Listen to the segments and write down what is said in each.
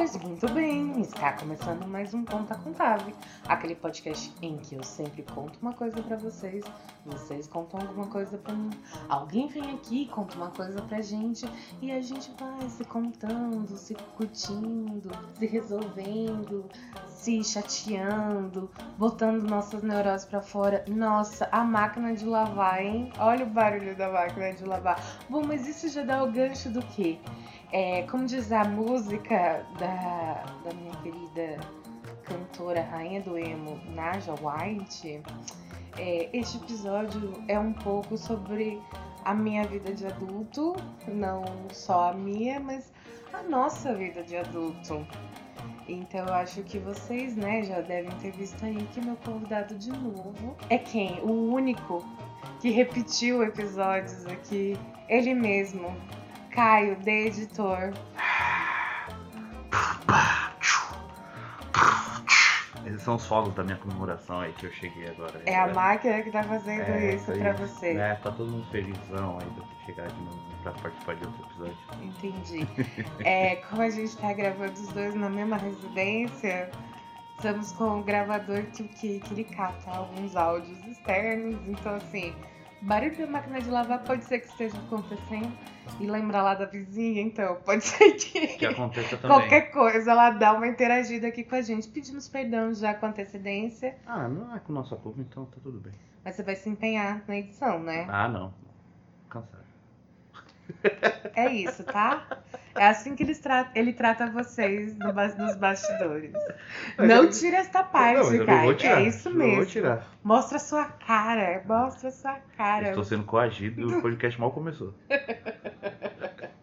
Pois muito bem, está começando mais um Conta Contável, aquele podcast em que eu sempre conto uma coisa pra vocês, vocês contam alguma coisa pra mim, alguém vem aqui conta uma coisa pra gente e a gente vai se contando, se curtindo, se resolvendo, se chateando, botando nossas neuroses pra fora. Nossa, a máquina de lavar, hein? Olha o barulho da máquina de lavar. Bom, mas isso já dá o gancho do quê? É, como diz a música da, da minha querida cantora, rainha do emo, Naja White, é, este episódio é um pouco sobre a minha vida de adulto, não só a minha, mas a nossa vida de adulto. Então eu acho que vocês, né, já devem ter visto aí que meu convidado de novo é quem? O único que repetiu episódios aqui, ele mesmo, Caio, de editor. Esses são os fogos da minha comemoração aí que eu cheguei agora. É a máquina que tá fazendo É, isso pra você. É, tá todo mundo felizão aí ter chegado de novo pra participar de outro episódio. Entendi. É, como a gente tá gravando os dois na mesma residência, estamos com o gravador que, que, que ele capta alguns áudios externos. Então, assim, barulho da máquina de lavar pode ser que esteja acontecendo. E lembra lá da vizinha, então, pode ser que. Que aconteça também. Qualquer coisa, ela dá uma interagida aqui com a gente. Pedimos perdão já com antecedência, Ah, não é com nossa culpa, então tá tudo bem. mas você vai se empenhar na edição, né? Ah, não. Cansado. É isso, tá? É assim que tra- ele trata vocês no ba- nos bastidores. Mas Não eu- tira esta Não, parte, não cara. vou tirar. É isso eu Não vou mesmo. tirar. Mostra a sua cara. Mostra a sua cara. Estou sendo coagido e o podcast mal começou.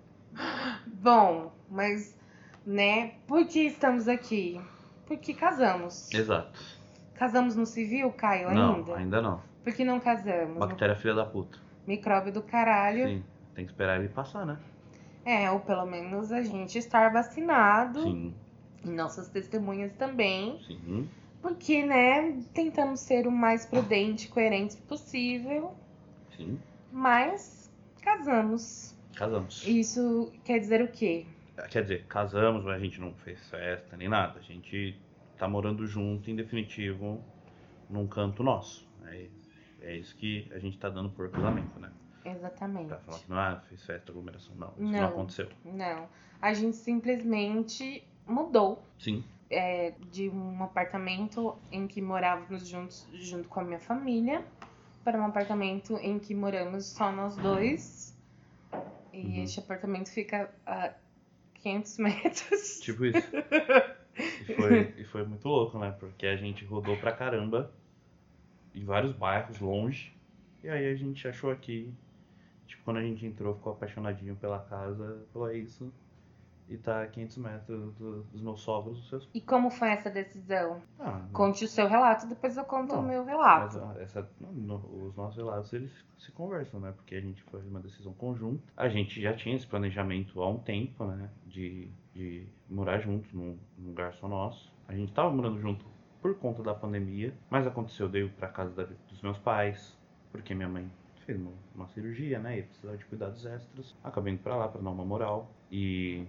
Bom, mas, né? Por que estamos aqui? Porque casamos. Exato. Casamos no civil, Caio, Não, ainda? ainda não. Por que não casamos? Bactéria filha da puta. Micróbio do caralho. Sim. Tem que esperar ele passar, né? É, ou pelo menos a gente estar vacinado. Sim, E nossas testemunhas também. sim. Porque, né, tentamos ser o mais prudente e coerente possível, Sim. mas casamos. Casamos. Isso quer dizer o quê? Quer dizer, casamos, mas a gente não fez festa nem nada. A gente tá morando junto, em definitivo, num canto nosso. É, é isso que a gente tá dando por casamento, né? Exatamente. Pra falar que não ah, fez festa, aglomeração. Não, isso não, Não. aconteceu. Não. A gente simplesmente mudou Sim, é, de um apartamento em que morávamos juntos, junto com a minha família, para um apartamento em que moramos só nós dois. E Uhum. este apartamento fica a 500 metros. tipo isso. e, foi, e foi muito louco, né? Porque a gente rodou pra caramba em vários bairros longe. E aí a gente achou aqui. Quando a gente entrou, ficou apaixonadinho pela casa, falou, é isso. E tá a 500 metros do- dos meus sogros, dos seus. E como foi essa decisão? Ah, Conte o seu relato, depois eu conto Não, o meu relato. ah, essa, no- os nossos relatos eles se conversam, né? Porque a gente foi uma decisão conjunta. A gente já tinha esse planejamento há um tempo, né? De, de morar juntos num, num lugar só nosso. A gente tava morando junto por conta da pandemia, mas aconteceu, deu pra casa da- dos meus pais, porque minha mãe fez uma, cirurgia, né? E precisava de cuidados extras. Acabei indo pra lá pra dar uma moral. E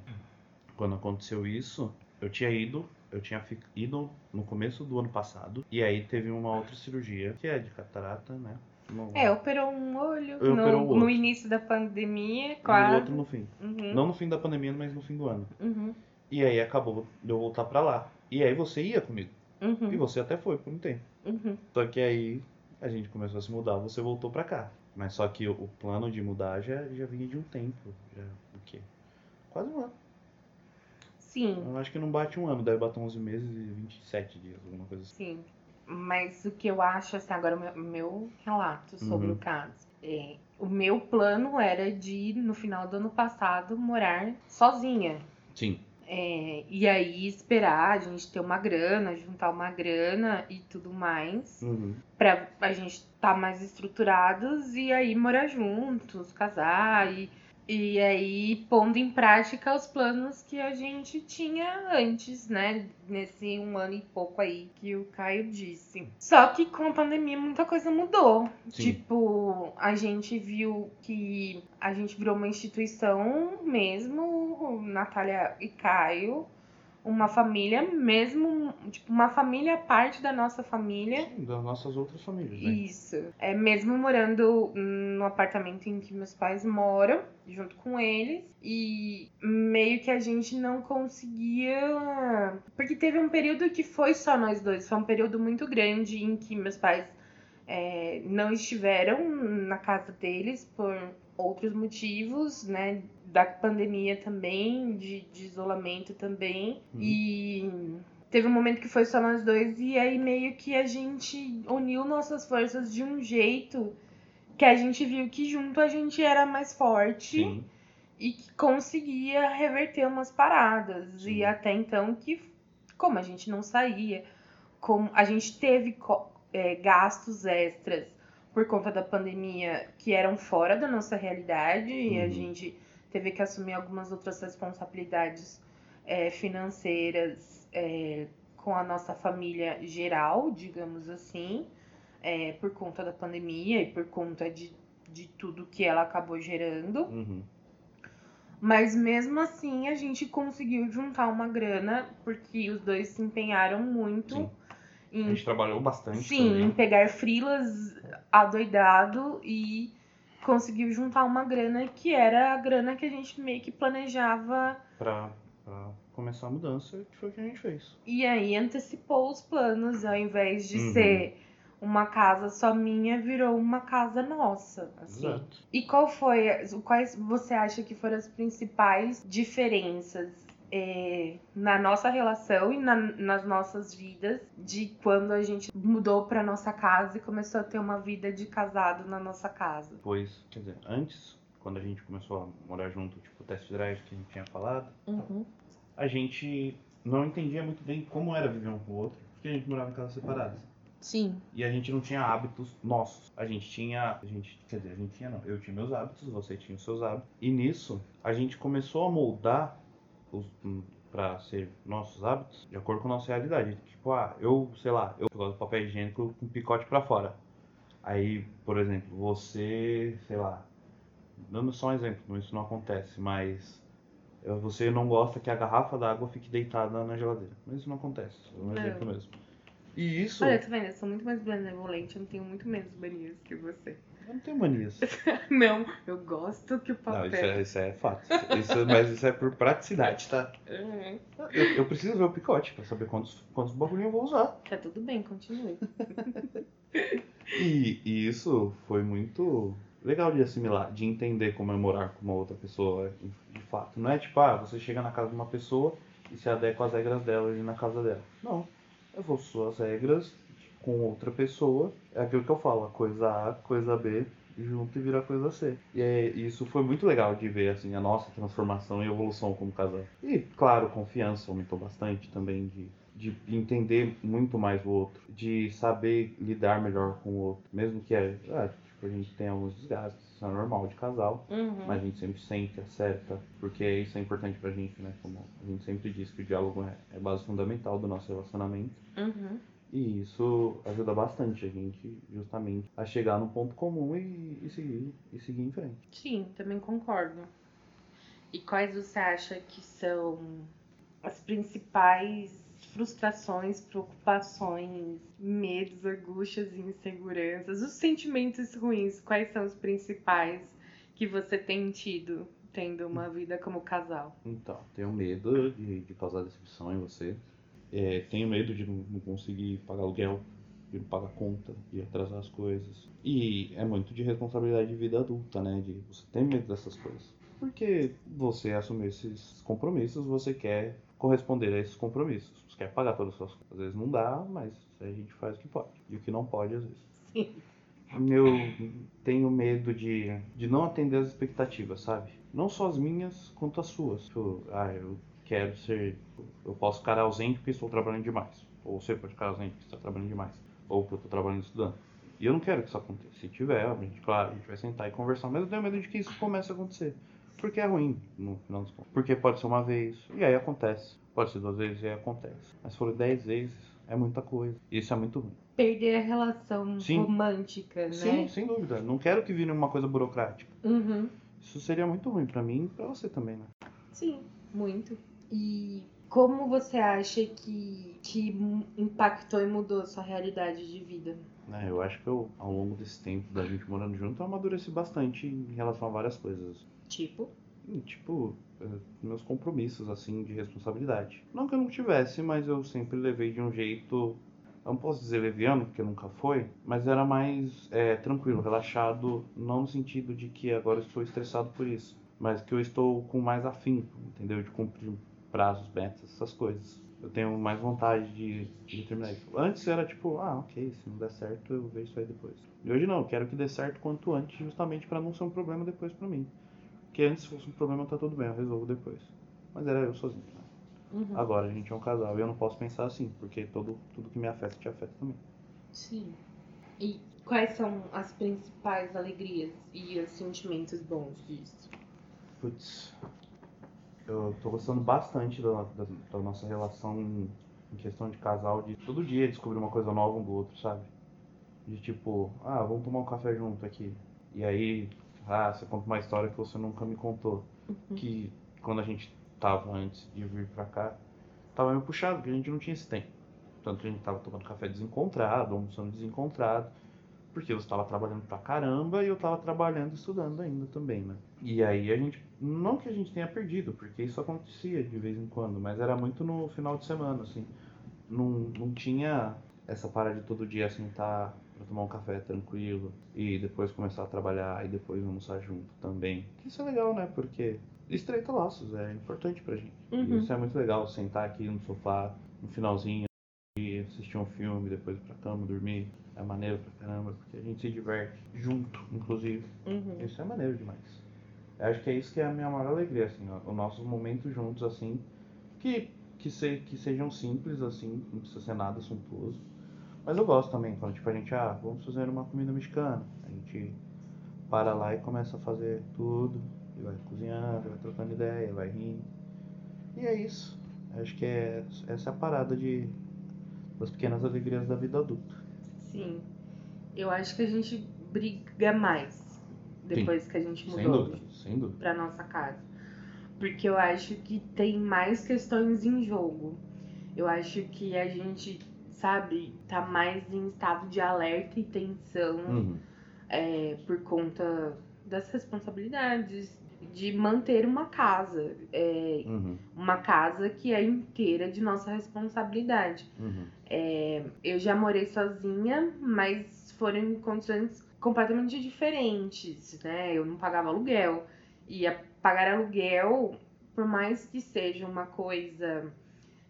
quando aconteceu isso, eu tinha ido eu tinha ido no começo do ano passado e aí teve uma outra cirurgia que é de catarata, né? No, É, operou um olho Eu no, operou no início da pandemia, e o quase. outro no fim. Uhum, Não no fim da pandemia, mas no fim do ano. uhum, E aí acabou de eu voltar pra lá. E aí você ia comigo. E uhum, você até foi por um tempo. uhum. Só que aí a gente começou a se mudar, você voltou pra cá. Mas só que o, plano de mudar já, já vinha de um tempo. Já, o quê? Quase um ano. Sim, Eu acho que não bate um ano, deve bater 11 meses e 27 dias, alguma coisa assim. sim. Mas o que eu acho, assim, agora o meu, meu relato sobre Uhum. o caso. É, o meu plano era de, no final do ano passado, morar sozinha. Sim. É, e aí esperar a gente ter uma grana, juntar uma grana e tudo mais. Uhum. pra a gente estar mais estruturados e aí morar juntos, casar e, e aí pondo em prática os planos que a gente tinha antes, né? Nesse um ano e pouco aí que o Caio disse. Só que com a pandemia muita coisa mudou. Sim. Tipo, a gente viu que a gente virou uma instituição mesmo, Natália e Caio uma família, mesmo, tipo, uma família parte da nossa família. Sim, das nossas outras famílias, né? Isso. É mesmo morando no apartamento em que meus pais moram, junto com eles, e meio que a gente não conseguia. Porque teve um período que foi só nós dois, foi um período muito grande em que meus pais é, não estiveram na casa deles por outros motivos, né? Da pandemia também, de, de isolamento também. Uhum. E teve um momento que foi só nós dois, e aí meio que a gente uniu nossas forças de um jeito que a gente viu que junto a gente era mais forte Sim. e que conseguia reverter umas paradas. Sim. E até então que, como a gente não saía, como a gente teve é, gastos extras por conta da pandemia que eram fora da nossa realidade e a Uhum. gente teve que assumir algumas outras responsabilidades é, financeiras é, com a nossa família geral, digamos assim, é, por conta da pandemia e por conta de, de tudo que ela acabou gerando. Uhum. Mas mesmo assim a gente conseguiu juntar uma grana, porque os dois se empenharam muito Sim. A em, gente trabalhou bastante sim, em também. pegar frilas adoidado e conseguiu juntar uma grana que era a grana que a gente meio que planejava Pra, pra começar a mudança, que foi o que a gente fez. e aí antecipou os planos, ao invés de Uhum. ser uma casa só minha, virou uma casa nossa, assim. Exato. E qual foi, quais você acha que foram as principais diferenças é, na nossa relação e na- nas nossas vidas de quando a gente mudou pra nossa casa e começou a ter uma vida de casado na nossa casa? Depois, quer dizer, antes, quando a gente começou a morar junto, tipo, o test drive que a gente tinha falado, Uhum. a gente não entendia muito bem como era viver um com o outro, porque a gente morava em casas separadas. Sim. E a gente não tinha hábitos nossos. A gente tinha. A gente, quer dizer, a gente tinha não. Eu tinha meus hábitos, você tinha os seus hábitos. E nisso, a gente começou a moldar pra ser nossos hábitos de acordo com a nossa realidade. Tipo, ah, eu, sei lá, eu gosto do papel higiênico com picote pra fora. Aí, por exemplo, você, sei lá, dando só um exemplo, isso não acontece, mas você não gosta que a garrafa d'água fique deitada na geladeira. Mas isso não acontece, é um Não. exemplo mesmo. E isso. Olha, tá vendo? Eu sou muito mais benevolente, eu não tenho muito menos manias que você. Eu não tenho manias. Não, eu gosto que o papel. Não, isso é, isso é fato. Isso- mas isso é por praticidade, tá? Uhum. Eu, eu preciso ver o picote pra saber quantos, quantos bagulhinhos eu vou usar. Tá tudo bem, continue. E, e isso foi muito legal de assimilar, de entender como é morar com uma outra pessoa, de, de fato. Não é tipo, ah, você chega na casa de uma pessoa e se adequa às regras dela e na casa dela. Não. Eu vou suas regras com outra pessoa. É aquilo que eu falo, a coisa A, coisa B, junto e vira coisa C. E é- isso foi muito legal de ver, assim, a nossa transformação e evolução como casal. E, claro, confiança aumentou bastante também de de entender muito mais o outro, de saber lidar melhor com o outro, mesmo que é, ah, tipo, a gente tem alguns desgastes, isso é normal de casal, Uhum. mas a gente sempre sente, acerta, porque isso é importante pra gente, né? Como a gente sempre diz que o diálogo é, é base fundamental do nosso relacionamento. Uhum. E isso ajuda bastante a gente, justamente, a chegar num ponto comum e, e seguir, e seguir em frente. Sim, também concordo. E quais você acha que são as principais frustrações, preocupações, medos, angústias e inseguranças, os sentimentos ruins? Quais são os principais que você tem tido tendo uma vida como casal? Então, tenho medo de, de causar decepção em você. É, tenho medo de não, conseguir pagar aluguel, de não pagar conta, de atrasar as coisas. E é muito de responsabilidade de vida adulta, né? De você ter medo dessas coisas. Porque você assumiu esses compromissos, você quer corresponder a esses compromissos. Você quer pagar todas as suas coisas. Às vezes não dá, mas a gente faz o que pode. E o que não pode, às vezes. Sim. Eu tenho medo de, de não atender as expectativas, sabe? Não só as minhas, quanto as suas. Tipo, ah, eu quero ser. Eu posso ficar ausente porque estou trabalhando demais. Ou você pode ficar ausente porque está trabalhando demais. Ou porque eu estou trabalhando e estudando. E eu não quero que isso aconteça. Se tiver, a gente, claro, a gente vai sentar e conversar. Mas eu tenho medo de que isso comece a acontecer. Porque é ruim, no final dos contos. Porque pode ser uma vez, e aí acontece. Pode ser duas vezes, e aí acontece. Mas se for dez vezes, é muita coisa. E isso é muito ruim. Perder a relação Sim. romântica, né? Sim, sem dúvida. Não quero que vire uma coisa burocrática. Uhum. Isso seria muito ruim pra mim e pra você também, né? Sim, muito. E como você acha que, que impactou e mudou a sua realidade de vida? É, eu acho que eu, ao longo desse tempo da gente morando junto, eu amadureci bastante em relação a várias coisas. Tipo? Tipo, eh, meus compromissos, assim, de responsabilidade. Não que eu não tivesse, mas eu sempre levei de um jeito eu não posso dizer leviano, porque nunca foi, mas era mais é, tranquilo, relaxado, não no sentido de que agora estou estressado por isso, mas que eu estou com mais afinco, entendeu? De cumprir prazos, metas, essas coisas. Eu tenho mais vontade de, de terminar isso. Antes era tipo, ah, ok, se não der certo eu vejo isso aí depois. E hoje não, eu quero que dê certo quanto antes, justamente para não ser um problema depois para mim. Porque antes se fosse um problema tá tudo bem, eu resolvo depois. Mas era eu sozinho. Né? Uhum. Agora a gente é um casal e eu não posso pensar assim, porque todo, tudo que me afeta te afeta também. Sim. E quais são as principais alegrias e os sentimentos bons disso? Putz, eu tô gostando bastante da, da, da nossa relação em, em, questão de casal, de todo dia descobrir uma coisa nova um do outro, sabe? De tipo, ah, vamos tomar um café junto aqui. E aí, ah, você conta uma história que você nunca me contou. Uhum. Que quando a gente tava antes de vir pra cá, tava meio puxado, porque a gente não tinha esse tempo. Tanto que a gente tava tomando café desencontrado, almoçando desencontrado, porque eu estava trabalhando pra caramba e eu estava trabalhando e estudando ainda também, né? E aí a gente, não que a gente tenha perdido, porque isso acontecia de vez em quando, mas era muito no final de semana, assim. Não, não tinha essa para de todo dia sentar para tomar um café tranquilo e depois começar a trabalhar e depois almoçar junto também. Isso é legal, né? Porque estreita laços, é importante pra gente. Uhum. Isso é muito legal, sentar aqui no sofá, no finalzinho, assistir um filme, depois ir pra cama, dormir. É maneiro pra caramba, porque a gente se diverte junto, inclusive. Uhum. Isso é maneiro demais. Eu acho que é isso que é a minha maior alegria, assim, ó, os nossos momentos juntos, assim, que, que, se, que sejam simples, assim, não precisa ser nada suntuoso. Mas eu gosto também, quando tipo, a gente, ah, vamos fazer uma comida mexicana. A gente para lá e começa a fazer tudo, e vai cozinhando, vai trocando ideia, vai rindo. E é isso. Acho que é, essa é a parada de, das pequenas alegrias da vida adulta. Sim. Eu acho que a gente briga mais depois Sim. que a gente mudou sem dúvida, sem dúvida. pra nossa casa. Porque eu acho que tem mais questões em jogo. Eu acho que a gente, sabe, tá mais em estado de alerta e tensão uhum. é, por conta das responsabilidades, de manter uma casa. É, uhum. Uma casa que é inteira de nossa responsabilidade. Uhum. É, eu já morei sozinha, mas foram em condições completamente diferentes, né? Eu não pagava aluguel. E pagar aluguel, por mais que seja uma coisa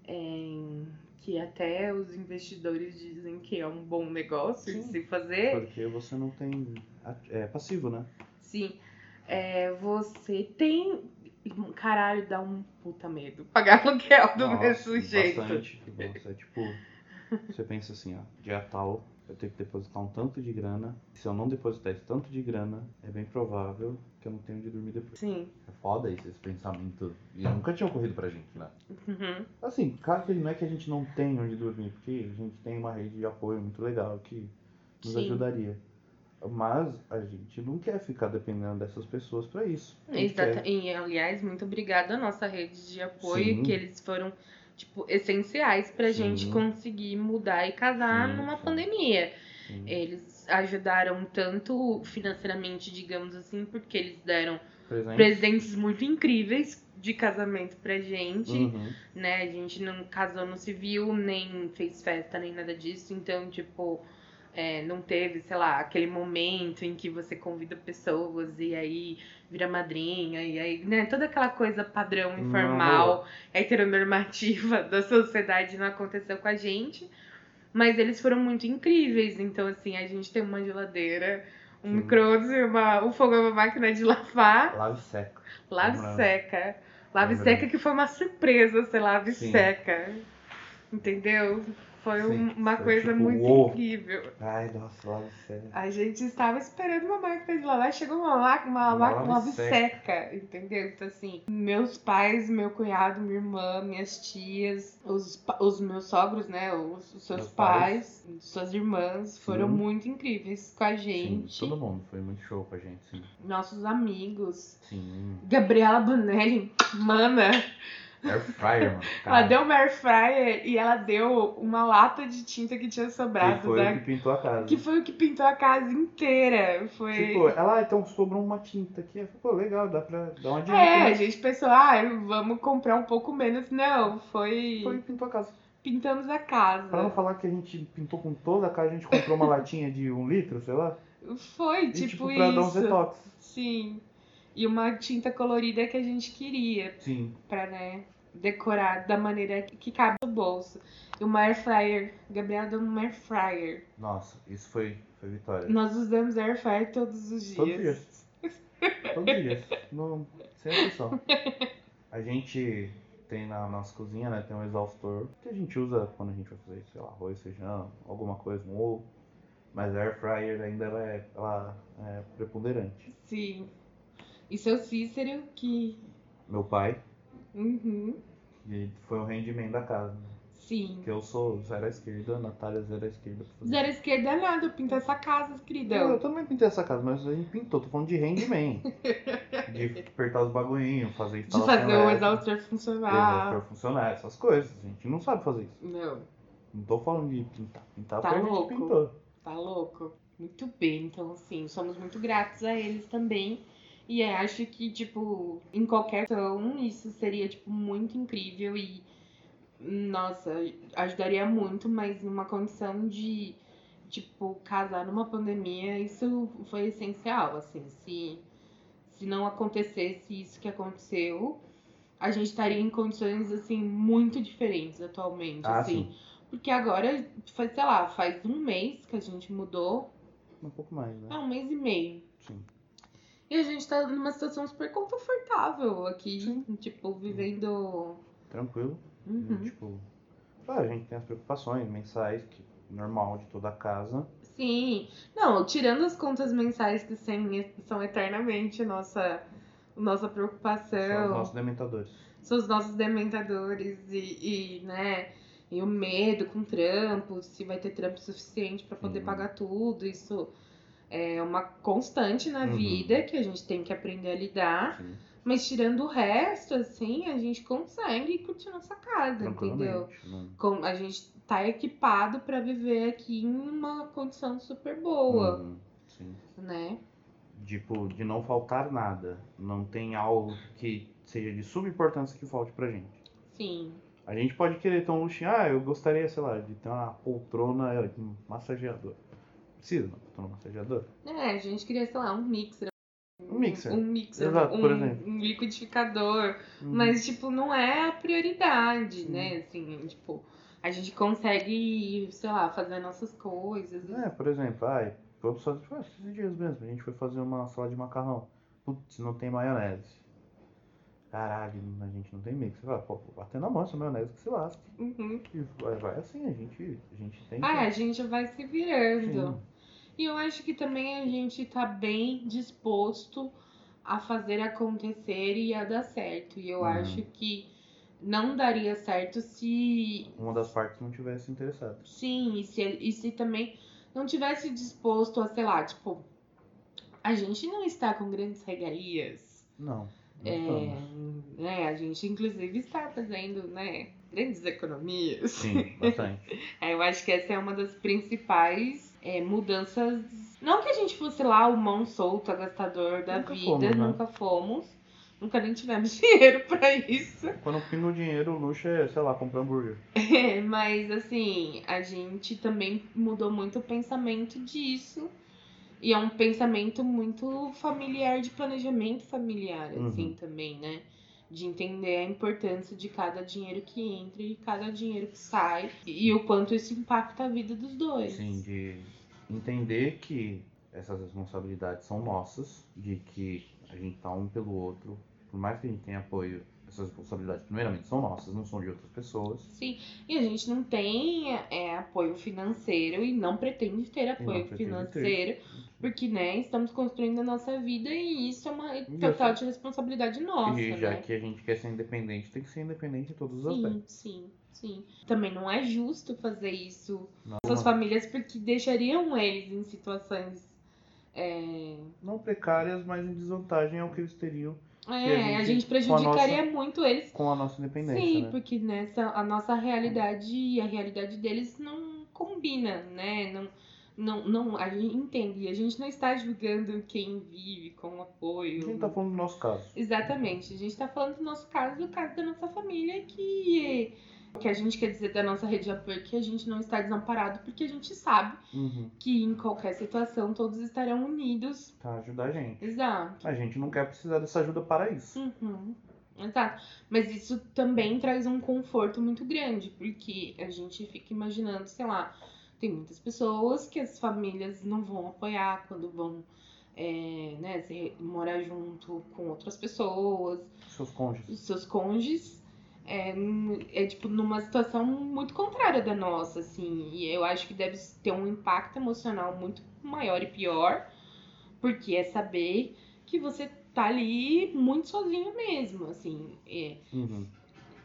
é, que até os investidores dizem que é um bom negócio Sim, de se fazer. Porque você não tem. É passivo, né? Sim é, você tem. Caralho, dá um puta medo. Pagar aluguel do Nossa, mesmo jeito. Bastante. Nossa, é tipo. Você pensa assim, ó, dia tal, eu tenho que depositar um tanto de grana. Se eu não depositar esse tanto de grana, é bem provável que eu não tenha onde dormir depois. Sim. É foda esse, esse pensamento. E nunca tinha ocorrido pra gente, né? Uhum. Assim, claro que não é que a gente não tem onde dormir, porque a gente tem uma rede de apoio muito legal que nos Sim. ajudaria. Mas a gente não quer ficar dependendo dessas pessoas para isso. Exato. Quer... E, aliás, muito obrigada à nossa rede de apoio, Sim. que eles foram tipo essenciais pra Sim. gente conseguir mudar e casar Sim, numa pandemia. Eles ajudaram tanto financeiramente, digamos assim, porque eles deram presentes, presentes muito incríveis de casamento pra gente, uhum. né? A gente não casou no civil, nem fez festa, nem nada disso. Então, tipo, é, não teve, sei lá, aquele momento em que você convida pessoas e aí vira madrinha, e aí, né, toda aquela coisa padrão, informal, não. heteronormativa da sociedade não aconteceu com a gente. Mas eles foram muito incríveis. Então, assim, a gente tem uma geladeira, um micro-ondas e uma, um fogão, uma máquina de lavar. Lave seca. Lave seca. Lave seca que foi uma surpresa ser lave Sim. seca. Entendeu? Foi Sim, uma foi coisa tipo, muito uou. incrível. Ai, nossa, lava sério. A gente estava esperando uma máquina de lavar, chegou uma máquina, uma, uma, lave seca, entendeu? Então, assim, meus pais, meu cunhado, minha irmã, minhas tias, os, os meus sogros, né? Os, os seus pais, pais, suas irmãs, foram sim. muito incríveis com a gente. Sim, todo mundo foi muito show com a gente, sim. Nossos amigos. Sim. Gabriela Bonelli, mana Air fryer, mano. Ela Cara, deu uma air fryer e ela deu uma lata de tinta que tinha que sobrado foi da... o que pintou a casa. que foi o que pintou a casa inteira. Foi. Tipo, ela, ah, então sobrou uma tinta aqui. Pô, legal, dá pra dar uma dica. é, a né? gente pensou, ah, vamos comprar um pouco menos. Não, foi. Foi e pintou a casa. Pintamos a casa. Pra não falar que a gente pintou com toda a casa, a gente comprou uma latinha de um litro, sei lá. Foi, E, tipo, tipo, pra dar uns isso. detox. Sim. E uma tinta colorida que a gente queria, Sim. pra, né, decorar da maneira que cabe no bolso. E uma air fryer. Gabriela deu uma air fryer. Nossa, isso foi, foi vitória. Nós usamos air fryer todos os dias. Todos os dias. Todos os dias. Não, sem exceção. A gente tem na nossa cozinha, né? Tem um exaustor que a gente usa quando a gente vai fazer, sei lá, arroz, feijão, alguma coisa, um ovo. Mas a air fryer ainda ela é, ela é preponderante. Sim. E seu Cícero, que. Meu pai, Uhum. ele foi o rendimento da casa. Sim. Porque eu sou zero à esquerda, a Natália zero à esquerda. Zero esquerda é nada, pintar essa casa, Não, eu queridão. também pintei essa casa, mas a gente pintou, tô falando de rendimento. de apertar os bagulhinhos, fazer De instalação fazer o exaustor exaustor funcionar. funcionar, essas coisas. A gente não sabe fazer isso. Não, Não tô falando de pintar. Pintar Tá porque a louco. gente pintou. tá louco? Muito bem, então assim, somos muito gratos a eles também. E é, acho que, tipo, em qualquer ação, isso seria, tipo, muito incrível e, nossa, ajudaria muito, mas numa condição de, tipo, casar numa pandemia, isso foi essencial, assim, se, se não acontecesse isso que aconteceu, a gente estaria em condições, assim, muito diferentes atualmente, Ah, assim. sim. Porque agora, faz, sei lá, faz um mês que a gente mudou, Um pouco mais, né? é um mês e meio. Sim. E a gente tá numa situação super confortável aqui, Sim. tipo, vivendo. Tranquilo. Uhum. Tipo, claro, a gente tem as preocupações mensais, que normal de toda a casa. Sim. Não, tirando as contas mensais que são eternamente nossa, nossa São preocupação, os nossos dementadores. são os nossos dementadores e, e, né, e o medo com trampo, se vai ter trampo suficiente pra poder Sim. pagar tudo, isso é uma constante na Uhum. vida que a gente tem que aprender a lidar. Sim, Mas tirando o resto, assim, a gente consegue curtir nossa casa, entendeu? Não... Com, a gente tá equipado pra viver aqui em uma condição super boa, Uhum, Sim. né? Tipo, de não faltar nada. Não tem algo que seja de subimportância que falte pra gente. Sim. A gente pode querer ter um luxinho. Ah, eu gostaria, sei lá, de ter uma poltrona eh, de massageador. Precisa de uma poltrona massageadora? É, a gente queria, sei lá, um mixer. Um mixer. Um mixer, Exato, um, por exemplo. um liquidificador. Uhum. Mas, tipo, não é a prioridade, né? Assim, tipo, a gente consegue, sei lá, fazer nossas coisas. É, por exemplo, ai, vamos fazer, tipo, esses dias mesmo, a gente foi fazer uma salada de macarrão. Putz, não tem maionese. Caralho, a gente não tem mix. Você fala, pô, vou bater na mão essa maionese que se lasca. Uhum. E vai, vai assim, a gente, a gente tem Ah, a gente vai se virando. Sim. E eu acho que também a gente tá bem disposto a fazer acontecer e a dar certo. E eu Uhum. acho que não daria certo se. Uma das partes não tivesse interessado. Sim, e se, e se também não tivesse disposto a, sei lá, tipo. A gente não está com grandes regalias. Não. não É, né, a gente, inclusive, está fazendo né, grandes economias. Sim, bastante. É, eu acho que essa é uma das principais é, mudanças. Não que a gente fosse lá o mão solta, gastador da Nunca vida, fomos, né? nunca fomos. Nunca nem tivemos dinheiro pra isso. Quando pinga o dinheiro, o luxo é, sei lá, comprar hambúrguer. É, mas assim, a gente também mudou muito o pensamento disso. E é um pensamento muito familiar, de planejamento familiar, assim, Uhum. também, né? De entender a importância de cada dinheiro que entra e cada dinheiro que sai. E o quanto isso impacta a vida dos dois. Sim, de entender que essas responsabilidades são nossas, de que a gente tá um pelo outro, por mais que a gente tenha apoio, essas responsabilidades primeiramente são nossas, não são de outras pessoas. Sim, e a gente não tem é, apoio financeiro e não pretende ter apoio financeiro, porque, né, estamos construindo a nossa vida e isso é uma total de responsabilidade nossa, e já né? que a gente quer ser independente, tem que ser independente em todos os Sim, aspectos. sim, sim. Também não é justo fazer isso Não, com as famílias porque deixariam eles em situações. é, não precárias, mas em desvantagem ao que eles teriam É, a gente- gente com a prejudicaria muito eles. Com a nossa independência, Sim, né? porque nessa a nossa realidade e a realidade deles não combina, né? Não, não, não, a gente entende. A gente não está julgando quem vive com A apoio. gente tá falando do nosso caso. Exatamente. A gente está falando do nosso caso, do caso da nossa família, que o que a gente quer dizer da nossa rede de apoio é que a gente não está desamparado, porque a gente sabe Uhum. que em qualquer situação todos estarão unidos. Pra ajudar a gente. Exato. A gente não quer precisar dessa ajuda para isso. Uhum. Exato. Mas isso também traz um conforto muito grande, porque a gente fica imaginando, sei lá, tem muitas pessoas que as famílias não vão apoiar quando vão é, né, morar junto com outras pessoas, Seus cônjuges. seus cônjuges. É, é tipo numa situação muito contrária da nossa, assim. E eu acho que deve ter um impacto emocional muito maior e pior, porque é saber que você tá ali muito sozinho mesmo, assim. É, Uhum.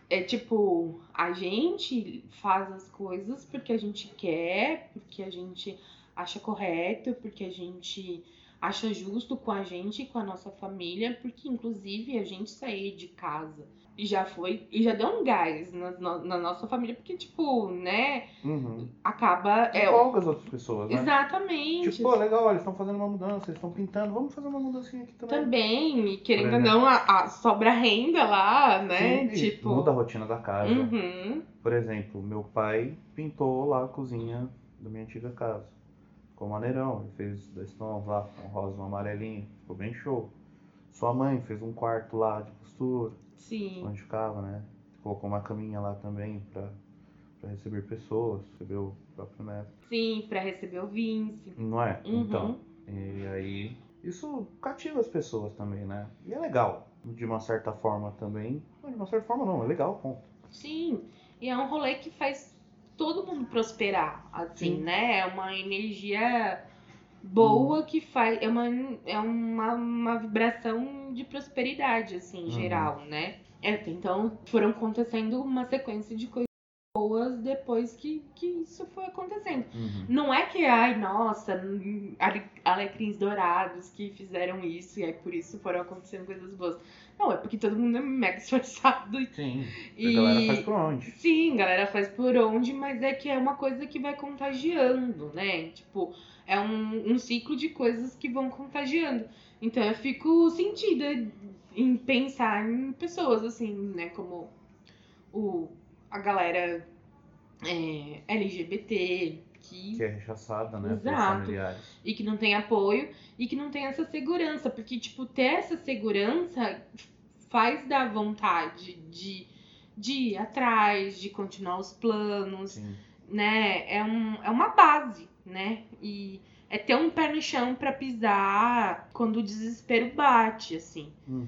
é tipo, a gente faz as coisas porque a gente quer, porque a gente acha correto, porque a gente acha justo com a gente e com a nossa família, porque inclusive a gente sair de casa e já foi, e já deu um gás na, na- na nossa família, porque tipo, né, Uhum. acaba. É, Empolga as outras pessoas, né? exatamente. Tipo, pô, legal, eles estão fazendo uma mudança, eles estão pintando, vamos fazer uma mudancinha aqui também. Também, e querendo ou não, a, a sobra renda lá, né? Sim, tipo. Muda a rotina da casa. Uhum. Por exemplo, meu pai pintou lá a cozinha da minha antiga casa. Ficou maneirão, ele fez dois tons lá, um rosa, um amarelinho, ficou bem show. Sua mãe fez um quarto lá de costura, Sim. onde ficava, né? Colocou uma caminha lá também pra, pra receber pessoas, recebeu o próprio neto. Sim, pra receber o Vince. Não é? Uhum. Então, e aí, isso cativa as pessoas também, né? E é legal, de uma certa forma também. Não, de uma certa forma não, é legal, ponto. Sim. E é um rolê que faz todo mundo prosperar, assim, Sim. né? É uma energia boa que faz. É uma, é uma, uma vibração de prosperidade, assim, em Uhum. geral, né? É, então foram acontecendo uma sequência de coisas boas depois que, que isso foi acontecendo. Uhum. Não é que, ai, nossa, ale- alecrins dourados que fizeram isso e aí por isso foram acontecendo coisas boas. Não, é porque todo mundo é mega esforçado e Sim, E- a galera faz por onde? Sim, galera faz por onde, mas é que é uma coisa que vai contagiando, né? Tipo, é um, um ciclo de coisas que vão contagiando. Então eu fico sentida em pensar em pessoas assim, né? Como o, a galera é, LGBT, que, Que é rechaçada, né? Exato. familiares. e que não tem apoio e que não tem essa segurança. Porque, tipo, ter essa segurança faz dar vontade de, de ir atrás, de continuar os planos, Sim. né? É, um, é uma base, né? E é ter um pé no chão pra pisar quando o desespero bate, assim. Uhum.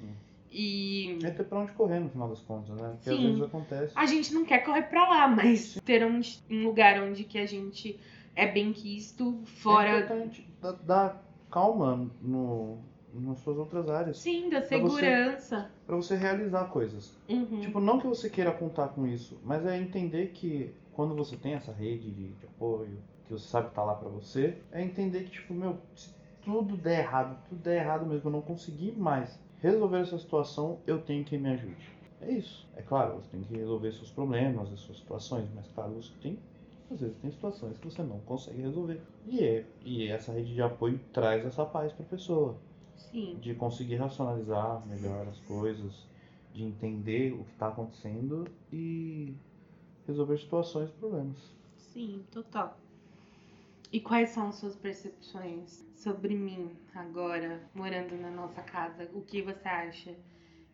E É ter pra onde correr no final das contas, né? Que às Sim. vezes acontece. a gente não quer correr pra lá, mas ter um, um lugar onde que a gente é bem quisto, É fora, importante dar, dar calma no, nas suas outras áreas. sim, da Pra você- segurança. Pra você realizar coisas. Uhum. Tipo, não que você queira contar com isso, mas é entender que quando você tem essa rede de, de apoio, que você sabe estar lá pra você, é entender que, tipo, meu, se tudo der errado, tudo der errado mesmo, eu não conseguir mais resolver essa situação, eu tenho quem me ajude. É isso. É claro, você tem que resolver seus problemas, as suas situações, mas claro, você tem. Às vezes tem situações que você não consegue resolver. E, é, e essa rede de apoio traz essa paz pra pessoa Sim. de conseguir racionalizar melhor as coisas, de entender o que está acontecendo e resolver situações e problemas. Sim, total. E quais são as suas percepções sobre mim agora, morando na nossa casa? O que você acha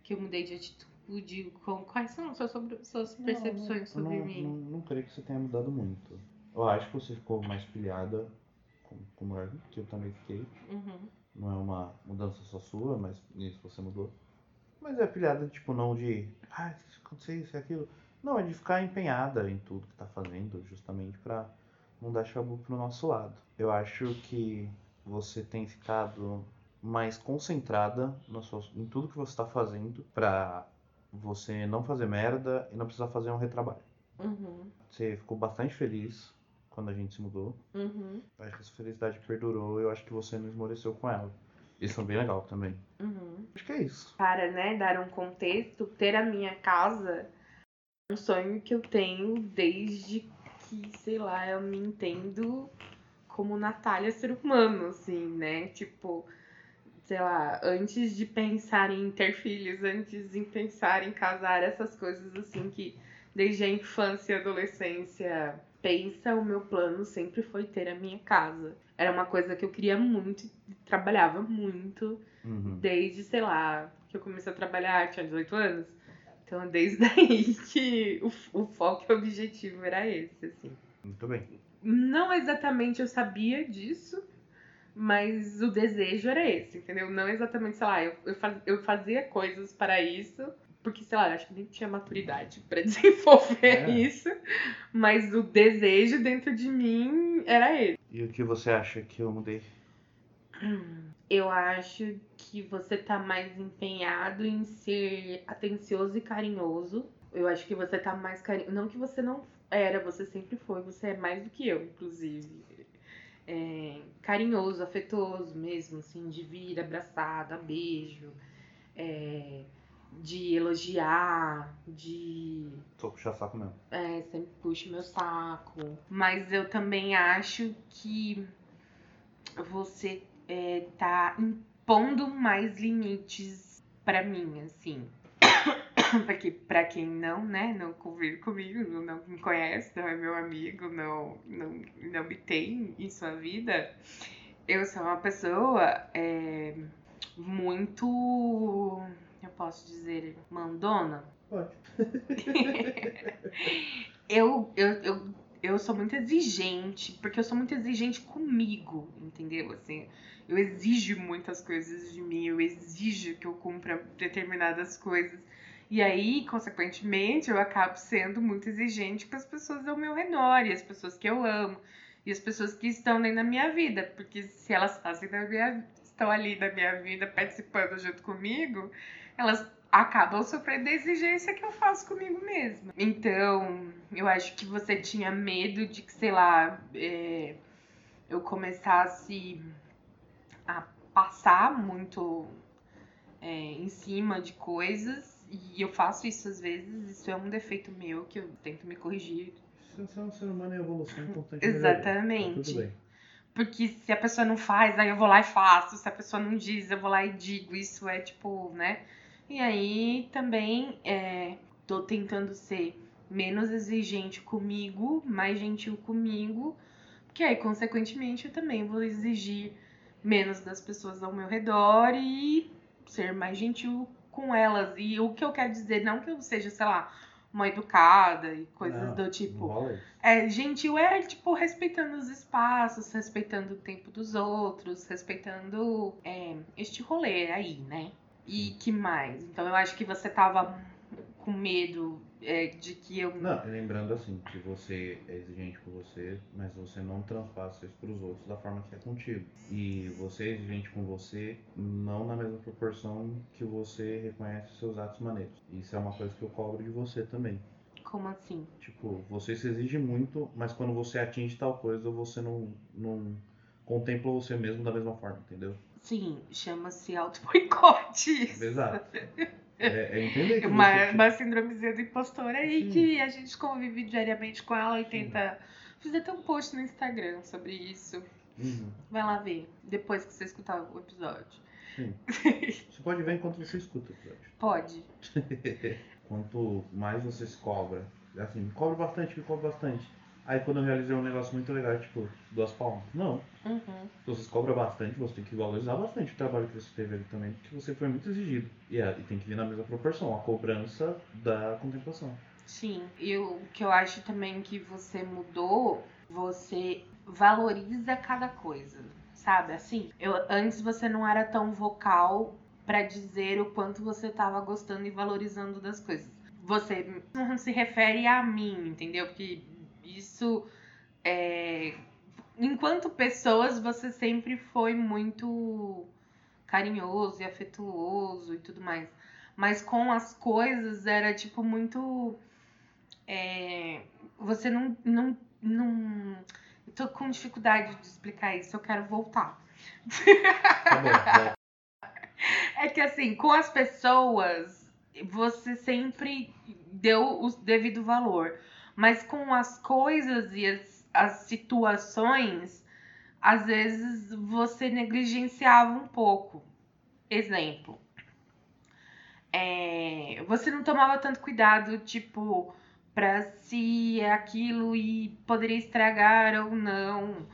que eu mudei de atitude? Com... Quais são as suas, sobre... suas percepções sobre não, mim? Não, não creio que você tenha mudado muito. Eu acho que você ficou mais pilhada com, o Mervin, que eu também fiquei. Uhum. Não é uma mudança só sua, mas nisso você mudou. Mas é pilhada, tipo, não de. Ah, isso aconteceu isso e aquilo. Não, é de ficar empenhada em tudo que tá fazendo, justamente pra não dar chabu pro nosso lado. Eu acho que você tem ficado mais concentrada em tudo que você tá fazendo pra você não fazer merda e não precisar fazer um retrabalho. Uhum. Você ficou bastante feliz quando a gente se mudou. Uhum. Acho que essa felicidade perdurou e eu acho que você não esmoreceu com ela. Isso é bem legal também. Uhum. Acho que é isso. Para, né, dar um contexto, ter a minha casa é um sonho que eu tenho desde que, sei lá, eu me entendo como Natália ser humano, assim, né? Tipo, sei lá, antes de pensar em ter filhos, antes de pensar em casar, essas coisas assim que desde a infância e adolescência pensa, o meu plano sempre foi ter a minha casa. Era uma coisa que eu queria muito, trabalhava muito, Uhum. desde, sei lá, que eu comecei a trabalhar, tinha 18 anos. Então, desde aí que o, o foco e o objetivo era esse, assim. Muito bem. Não exatamente eu sabia disso, mas o desejo era esse, entendeu? Não exatamente, sei lá, eu, eu, faz, eu fazia coisas para isso, porque, sei lá, eu acho que nem tinha maturidade para desenvolver É. isso, mas o desejo dentro de mim era esse. E o que você acha que eu mudei? Eu acho que você tá mais empenhado em ser atencioso e carinhoso. Eu acho que você tá mais carinhoso. Não que você não era, você sempre foi, você é mais do que eu, inclusive. É, carinhoso, afetuoso mesmo, assim, de vir abraçar, dar beijo, é, de elogiar, de Tô puxando saco mesmo. é, sempre puxa meu saco. Mas eu também acho que você é, tá impondo mais limites pra mim, assim. Porque pra quem não, né, não convive comigo, não, não me conhece, não é meu amigo, não, não, não me tem em sua vida, eu sou uma pessoa é, muito, eu posso dizer, mandona. Pode. eu, eu, eu, eu sou muito exigente, porque eu sou muito exigente comigo, entendeu? Assim, eu exijo muitas coisas de mim, eu exijo que eu cumpra determinadas coisas. E aí, consequentemente, eu acabo sendo muito exigente com as pessoas ao meu redor, e as pessoas que eu amo, e as pessoas que estão dentro da minha vida, porque se elas fazem da minha, estão ali na minha vida participando junto comigo, elas acabam sofrendo da exigência que eu faço comigo mesma. Então, eu acho que você tinha medo de que, sei lá, é, eu começasse a passar muito é, em cima de coisas. E eu faço isso às vezes, isso é um defeito meu que eu tento me corrigir. Você é um ser humano em evolução em constante melhoria. Exatamente. Tá. Porque se a pessoa não faz, aí eu vou lá e faço. Se a pessoa não diz, eu vou lá e digo. Isso é tipo, né? E aí também é, tô tentando ser menos exigente comigo, mais gentil comigo. Porque aí, consequentemente, eu também vou exigir menos das pessoas ao meu redor e ser mais gentil com elas. E o que eu quero dizer, não que eu seja, sei lá, uma educada e coisas Não, do tipo. É, gentil é, tipo, respeitando os espaços, respeitando o tempo dos outros, respeitando é, este rolê aí, né? E que mais? Então eu acho que você tava com medo é, de que eu. Não, lembrando assim, que você é exigente com você, mas você não transpassa isso pros outros da forma que é contigo. E você é exigente com você, não na mesma proporção que você reconhece os seus atos maneiros. Isso é uma coisa que eu cobro de você também. Como assim? Tipo, você se exige muito, mas quando você atinge tal coisa, você não, não contempla você mesmo da mesma forma, entendeu? Sim, chama-se auto-boicote. Exato. É, é entender que Uma, você... uma síndromezinha do impostor aí Sim. que a gente convive diariamente com ela e tenta. Fiz até um post no Instagram sobre isso. Uhum. Vai lá ver, depois que você escutar o episódio. Sim. Você pode ver enquanto você escuta o episódio. Pode. Quanto mais você se cobra, assim, me cobra bastante, me cobra bastante. Aí quando eu realizei um negócio muito legal, tipo, duas palmas. Não. Uhum. Se você se cobra bastante, você tem que valorizar bastante o trabalho que você teve ali também, porque você foi muito exigido. E, é- e tem que vir na mesma proporção, a cobrança da contemplação. Sim, e o que eu acho também que você mudou, você valoriza cada coisa, sabe? Assim, eu antes você não era tão vocal pra dizer o quanto você tava gostando e valorizando das coisas. Você não se refere a mim, entendeu? Porque isso é enquanto pessoas você sempre foi muito carinhoso e afetuoso e tudo mais. Mas com as coisas era tipo muito. é, você não, não, não. Eu tô com dificuldade de explicar isso, eu quero voltar. Tá bom, É que assim, com as pessoas, você sempre deu o devido valor. Mas com as coisas e as, as situações, às vezes você negligenciava um pouco. Exemplo. É, você não tomava tanto cuidado, tipo, pra se aquilo e poderia estragar ou não.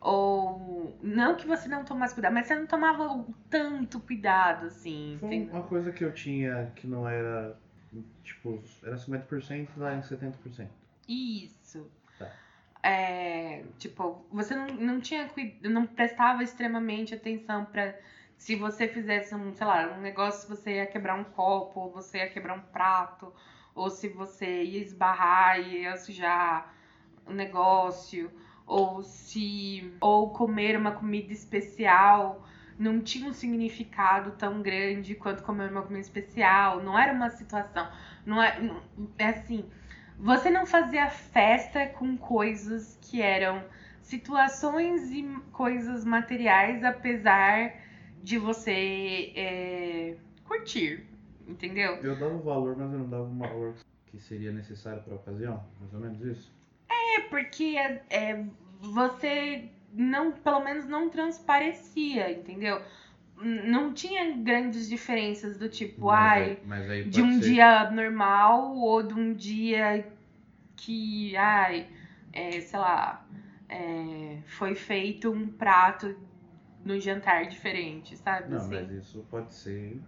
Ou. Não que você não tomasse cuidado, mas você não tomava tanto cuidado, assim. Foi entendeu? uma coisa que eu tinha que não era. Tipo, era 50% lá em 70%. Isso. Tá. É, tipo, você não, não tinha não prestava extremamente atenção pra se você fizesse um, sei lá, um negócio, você ia quebrar um copo, ou você ia quebrar um prato, ou se você ia esbarrar e ia sujar o negócio, ou se ou comer uma comida especial não tinha um significado tão grande quanto comer uma comida especial, não era uma situação, não é, não- é assim, você não fazia festa com coisas que eram situações e coisas materiais, apesar de você é, curtir, entendeu? Eu dava o valor, mas eu não dava o valor que seria necessário para a ocasião. Mais ou menos isso. É porque é, é, você não, pelo menos não transparecia, entendeu? Não tinha grandes diferenças do tipo, Mas ai, mas de um ser- dia normal ou de um dia que, ai, é, sei lá, é, foi feito um prato no jantar diferente, sabe? Não, assim? mas isso pode ser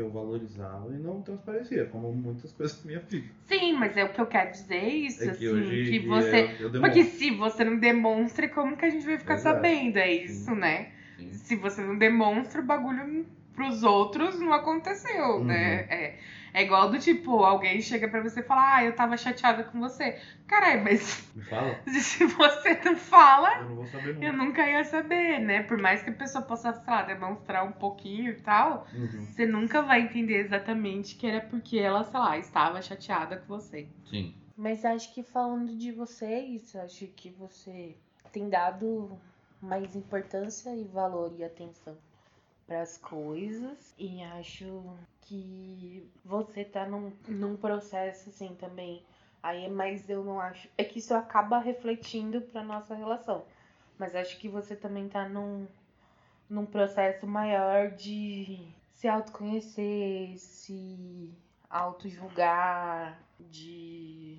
que eu valorizava e não transparecia, como muitas coisas da minha vida. Sim, mas é o que eu quero dizer é isso, É que assim, hoje que você. eu, eu. Porque se você não demonstra, como que a gente vai ficar Exato. sabendo? É isso, Sim. né? Sim. Se você não demonstra, o bagulho pros outros não aconteceu, Uhum. né? É, é igual do tipo, alguém chega pra você e fala, ah, eu tava chateada com você. Caralho, mas Me fala, se você não fala, eu não vou saber eu nunca. nunca ia saber, né? Por mais que a pessoa possa, sei lá, demonstrar um pouquinho e tal, Uhum. você nunca vai entender exatamente que era porque ela, sei lá, estava chateada com você. Sim. Mas acho que falando de vocês, acho que você tem dado mais importância e valor e atenção para as coisas. E acho que você tá num, num processo assim também. Aí, mas eu não acho. É que isso acaba refletindo pra nossa relação. Mas acho que você também tá num, num processo maior de se autoconhecer, se auto-julgar, de.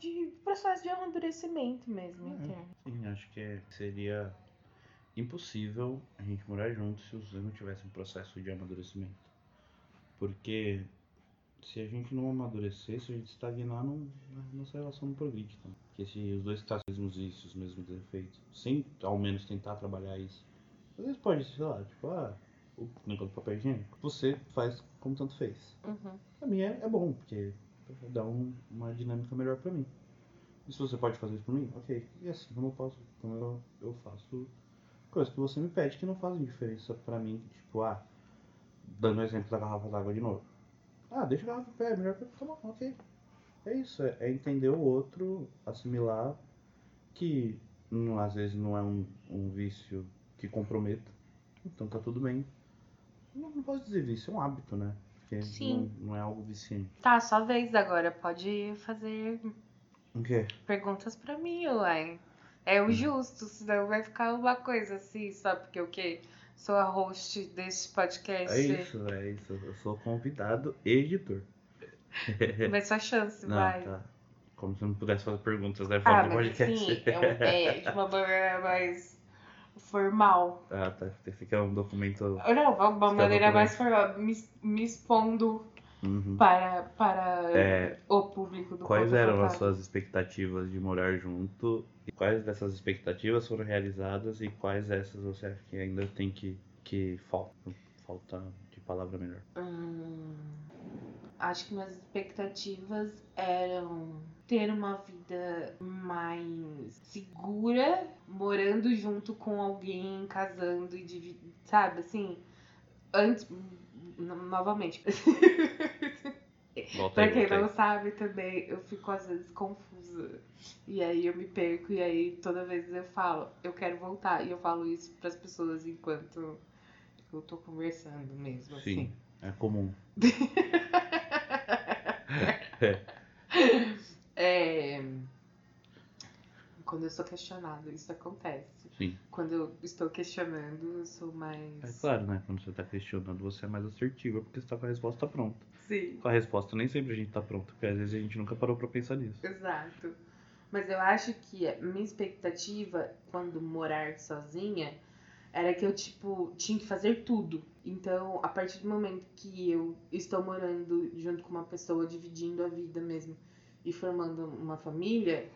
de processo de amadurecimento mesmo, Uhum. Sim, acho que é- seria impossível a gente morar junto se os dois não tivessem um processo de amadurecimento. Porque se a gente não amadurecesse, a gente estagnar, a nossa relação não progride. Tá? Porque se os dois traçam os mesmos vícios, os mesmos defeitos, sem ao menos tentar trabalhar isso, às vezes pode, sei lá, tipo, ah, o negócio do papel higiênico, você faz como tanto fez. Uhum. Pra mim é, é bom, porque dá um- uma dinâmica melhor pra mim. E se você pode fazer isso por mim, ok. E assim como eu posso, como eu, eu faço coisas que você me pede que não fazem diferença pra mim. Tipo, ah, dando o exemplo da garrafa d'água de novo. Ah, deixa a garrafa em pé, é melhor que eu tomar, ok. É isso, é, é entender o outro, assimilar que não- às vezes não é um, um vício que comprometa. Então tá tudo bem. Não, não posso dizer vício, é um hábito, né? Porque Sim. Não, não é algo viciante. Tá, sua vez agora. Pode fazer O quê? perguntas pra mim, uai. É o justo, senão vai ficar uma coisa assim, só porque o quê? Sou a host desse podcast. É isso, é isso. Eu sou convidado e editor. Vai sua chance, Não, vai. tá. Como se eu não pudesse fazer perguntas, né? Ah, Fora do mas podcast. assim, é, um- é de uma maneira mais formal. Ah, tá. Fica um documento. Não, uma maneira mais formal, me, me expondo Uhum. para, para É, o público do Quais eram as suas expectativas de morar junto? E quais dessas expectativas foram realizadas? E quais dessas você acha que ainda tem que, que falta? Falta de palavra melhor. Hum, acho que minhas expectativas eram ter uma vida mais segura, morando junto com alguém, casando e dividindo, sabe, assim, antes, novamente, Volta pra quem volta aí. não sabe também, eu fico às vezes confusa, e aí eu me perco, e aí toda vez eu falo, eu quero voltar, e eu falo isso pras pessoas enquanto eu tô conversando mesmo, Sim, assim. é comum. É... Quando eu sou questionado, isso acontece. Sim. Quando eu estou questionando, eu sou mais. É claro, né? Quando você tá questionando, você é mais assertiva porque você tá com a resposta pronta. Sim. Com a resposta nem sempre a gente tá pronto, porque às vezes a gente nunca parou pra pensar nisso. Exato. Mas eu acho que a minha expectativa quando morar sozinha era que eu, tipo, tinha que fazer tudo. Então, a partir do momento que eu estou morando junto com uma pessoa, dividindo a vida mesmo e formando uma família,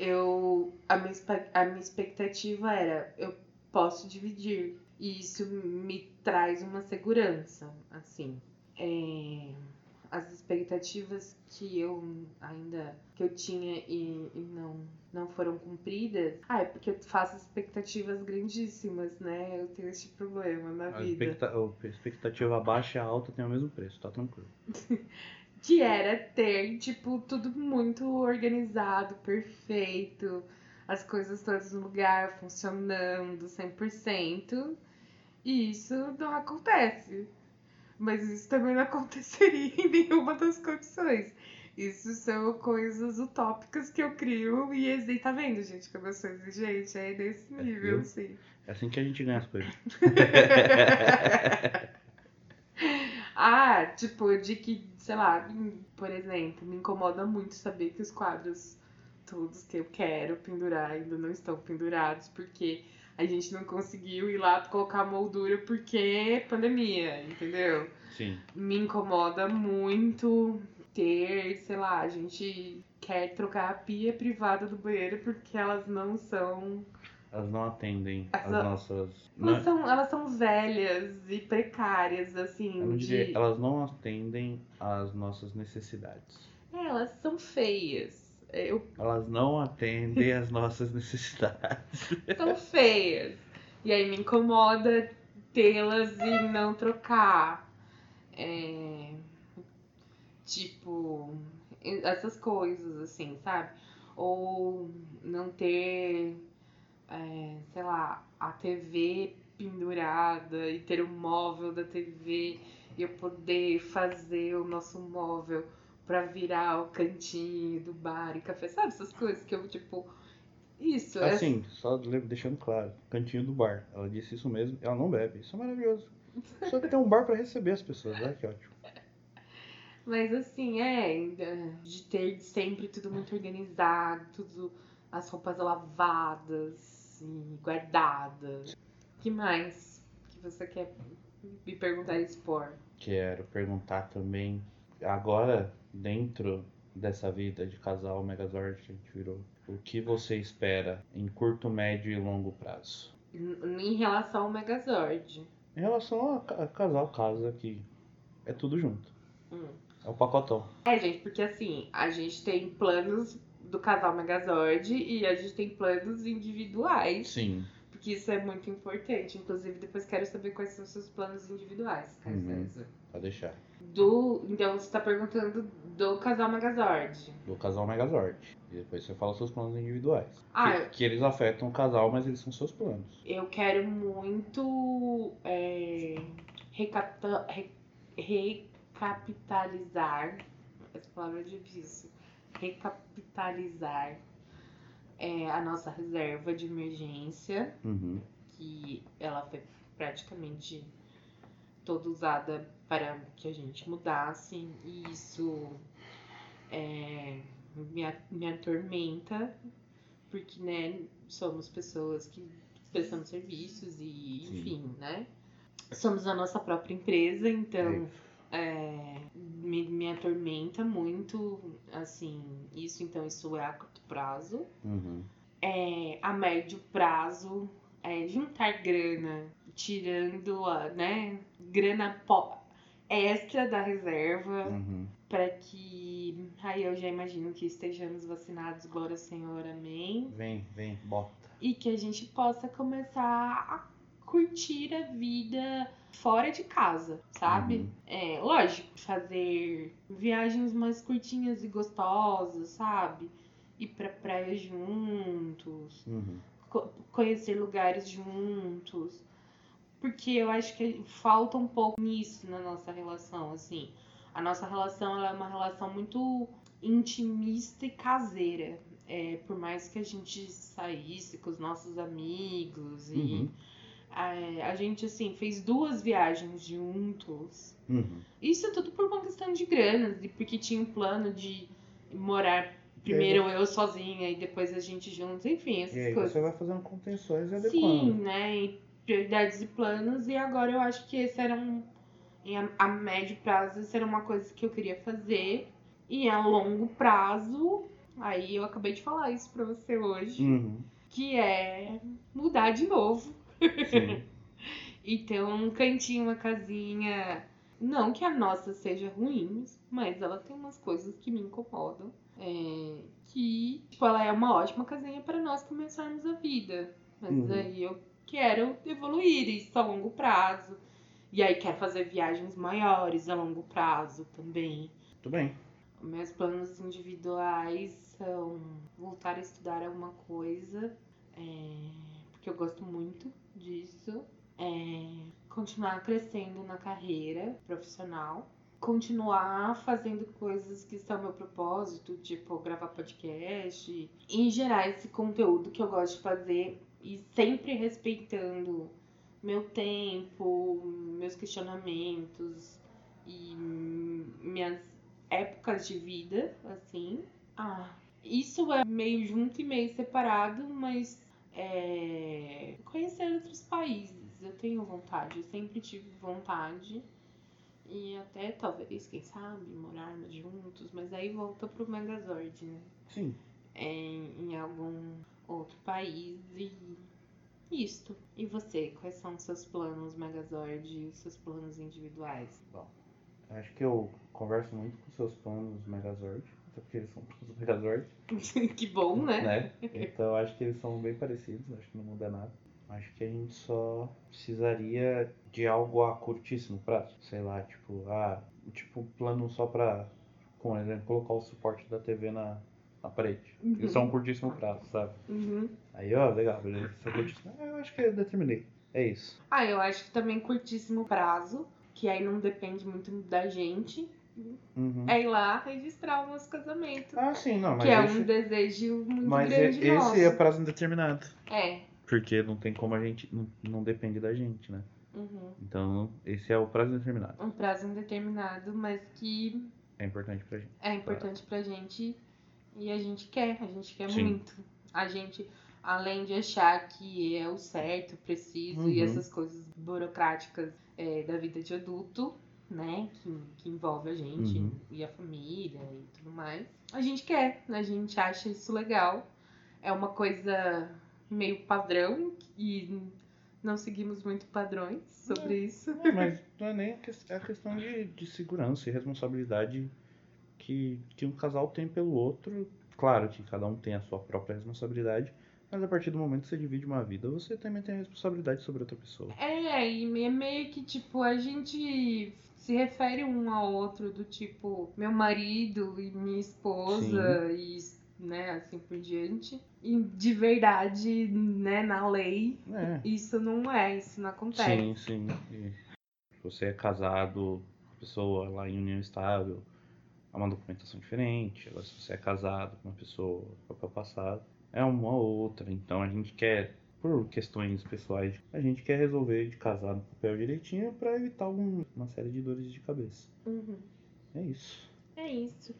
eu a minha, a minha expectativa era eu posso dividir. E isso me traz uma segurança, assim. É, as expectativas que eu ainda que eu tinha e, e não não foram cumpridas. Ah, é porque eu faço expectativas grandíssimas, né? Eu tenho esse problema na A vida. expecta- expectativa baixa e alta tem o mesmo preço, tá tranquilo. Que era ter, tipo, tudo muito organizado, perfeito, as coisas todas no lugar, funcionando 100%. E isso não acontece. Mas isso também não aconteceria em nenhuma das condições. Isso são coisas utópicas que eu crio e exi- tá vendo, gente, como eu sou exigente? É nesse É, nível, viu? sim. É assim que a gente ganha as coisas. Ah, tipo, de que, sei lá, por exemplo, me incomoda muito saber que os quadros todos que eu quero pendurar ainda não estão pendurados, porque a gente não conseguiu ir lá colocar moldura porque é pandemia, entendeu? Sim. Me incomoda muito ter, sei lá, a gente quer trocar a pia privada do banheiro porque elas não são Elas não atendem As as no- nossas. Elas não- são, elas são velhas e precárias, assim. eu não de... diria, elas não atendem às nossas necessidades. É, elas são feias. Eu, Elas não atendem às nossas necessidades. são feias. E aí me incomoda tê-las e não trocar. É, tipo, essas coisas, assim, sabe? Ou não ter, é, sei lá, a TV pendurada e ter o móvel da TV e eu poder fazer o nosso móvel pra virar o cantinho do bar e café, sabe? Essas coisas que eu, tipo. Isso, é Assim, só deixando claro, cantinho do bar. Ela disse isso mesmo, ela não bebe. Isso é maravilhoso. Só que tem um bar pra receber as pessoas, olha que ótimo. Mas assim, é, de ter sempre tudo muito organizado, tudo, as roupas lavadas e guardadas. que mais que você quer me perguntar e expor? Quero perguntar também, agora, dentro dessa vida de casal Megazord que a gente virou, o que você espera em curto, médio e longo prazo? Em relação ao Megazord. Em relação a casal, casa, que é tudo junto. Hum. É o pacotão. É, gente, porque assim, a gente tem planos do casal Megazord e a gente tem planos individuais. Sim. Porque isso é muito importante. Inclusive, depois quero saber quais são os seus planos individuais, Caio Uhum. César. Pode deixar. Do. Então você tá perguntando do casal Megazord. Do casal Megazord. E depois você fala seus planos individuais. Ah, que, que eles afetam o casal, mas eles são seus planos. Eu quero muito é, recapta- re- recapitalizar. Essa palavra é difícil. Recapitalizar é, a nossa reserva de emergência. Uhum. que ela foi praticamente toda usada para que a gente mudasse e isso é, me, me atormenta porque né somos pessoas que prestamos serviços e Sim. enfim né somos a nossa própria empresa então é, me, me atormenta muito assim isso então isso é a curto prazo Uhum. é, a médio prazo é, juntar grana, tirando a, né, grana extra da reserva Uhum. para que aí eu já imagino que estejamos vacinados, glória ao Senhor, amém, Vem, vem, bota. e que a gente possa começar a curtir a vida fora de casa, sabe? Uhum. É, lógico, fazer viagens mais curtinhas e gostosas, sabe? Ir pra praia juntos, Uhum. co- conhecer lugares juntos. porque eu acho que falta um pouco nisso na nossa relação, assim. A nossa relação ela é uma relação muito intimista e caseira. É, por mais que a gente saísse com os nossos amigos e Uhum. A, a gente assim fez duas viagens juntos. Uhum. Isso tudo por uma questão de grana, e porque tinha um plano de morar primeiro eu sozinha e depois a gente juntos, enfim, essas E aí coisas. você vai fazendo contenções e Sim, né? E prioridades e planos. E agora eu acho que esse era um. em A, a médio prazo, isso era uma coisa que eu queria fazer. E a longo prazo, aí eu acabei de falar isso pra você hoje, Uhum. que é mudar de novo. Sim. E ter um cantinho, uma casinha. Não que a nossa seja ruim, mas ela tem umas coisas que me incomodam. É, que, tipo, ela é uma ótima casinha para nós começarmos a vida. Mas Uhum. aí eu quero evoluir isso a longo prazo. E aí quero fazer viagens maiores a longo prazo também. Tudo bem. Meus planos individuais são voltar a estudar alguma coisa, é, porque eu gosto muito disso. É, continuar crescendo na carreira profissional. Continuar fazendo coisas que são meu propósito, tipo gravar podcast. E gerar esse conteúdo que eu gosto de fazer e sempre respeitando meu tempo, meus questionamentos e minhas épocas de vida, assim. Ah, isso é meio junto e meio separado, mas é, conhecer outros países. Eu tenho vontade, eu sempre tive vontade. E até talvez, quem sabe, morarmos juntos, mas aí volta pro Megazord, né? Sim. É, em algum outro país e isto. E você, quais são os seus planos Megazord e os seus planos individuais? Acho que eu converso muito com seus planos Megazord. Até porque eles são planos Megazord. que bom, né? né? Então acho que eles são bem parecidos, acho que não muda nada. Acho que a gente só precisaria de algo a curtíssimo prazo. Sei lá, tipo, ah, tipo plano só pra, com exemplo, colocar o suporte da TV na, na parede. Isso é um curtíssimo prazo, sabe? Uhum. Aí, ó, legal, beleza. Isso é curtíssimo. Ah, eu acho que eu determinei. É isso. Ah, eu acho que também curtíssimo prazo, que aí não depende muito da gente, Uhum. é ir lá registrar o nosso casamento. Ah, sim, não, mas que é esse, um desejo muito mas grande e- nosso. esse é prazo indeterminado. É. Porque não tem como a gente. Não, não depende da gente, né? Uhum. Então, esse é o prazo indeterminado. Um prazo indeterminado, mas que É importante pra gente. é importante pra gente e a gente quer, a gente quer Sim. muito. A gente, além de achar que é o certo, preciso e Uhum. essas coisas burocráticas é, da vida de adulto, né, que, que envolve a gente Uhum. e a família e tudo mais, a gente quer, a gente acha isso legal. É uma coisa meio padrão e não seguimos muito padrões sobre isso. É, mas não é nem a é a questão de, de segurança e responsabilidade que, que um casal tem pelo outro. Claro que cada um tem a sua própria responsabilidade, mas a partir do momento que você divide uma vida, você também tem a responsabilidade sobre outra pessoa. É, e é meio que tipo, a gente se refere um ao outro do tipo, meu marido e minha esposa e né, assim por diante. E de verdade, né, na lei, É, isso não é, isso não acontece. sim, sim. E você é casado, a pessoa lá em união estável, é uma documentação diferente. Agora, se você é casado com uma pessoa com papel passado, é uma outra. Então a gente quer, por questões pessoais, a gente quer resolver de casar no papel direitinho para evitar algum- uma série de dores de cabeça. Uhum. É isso. É isso.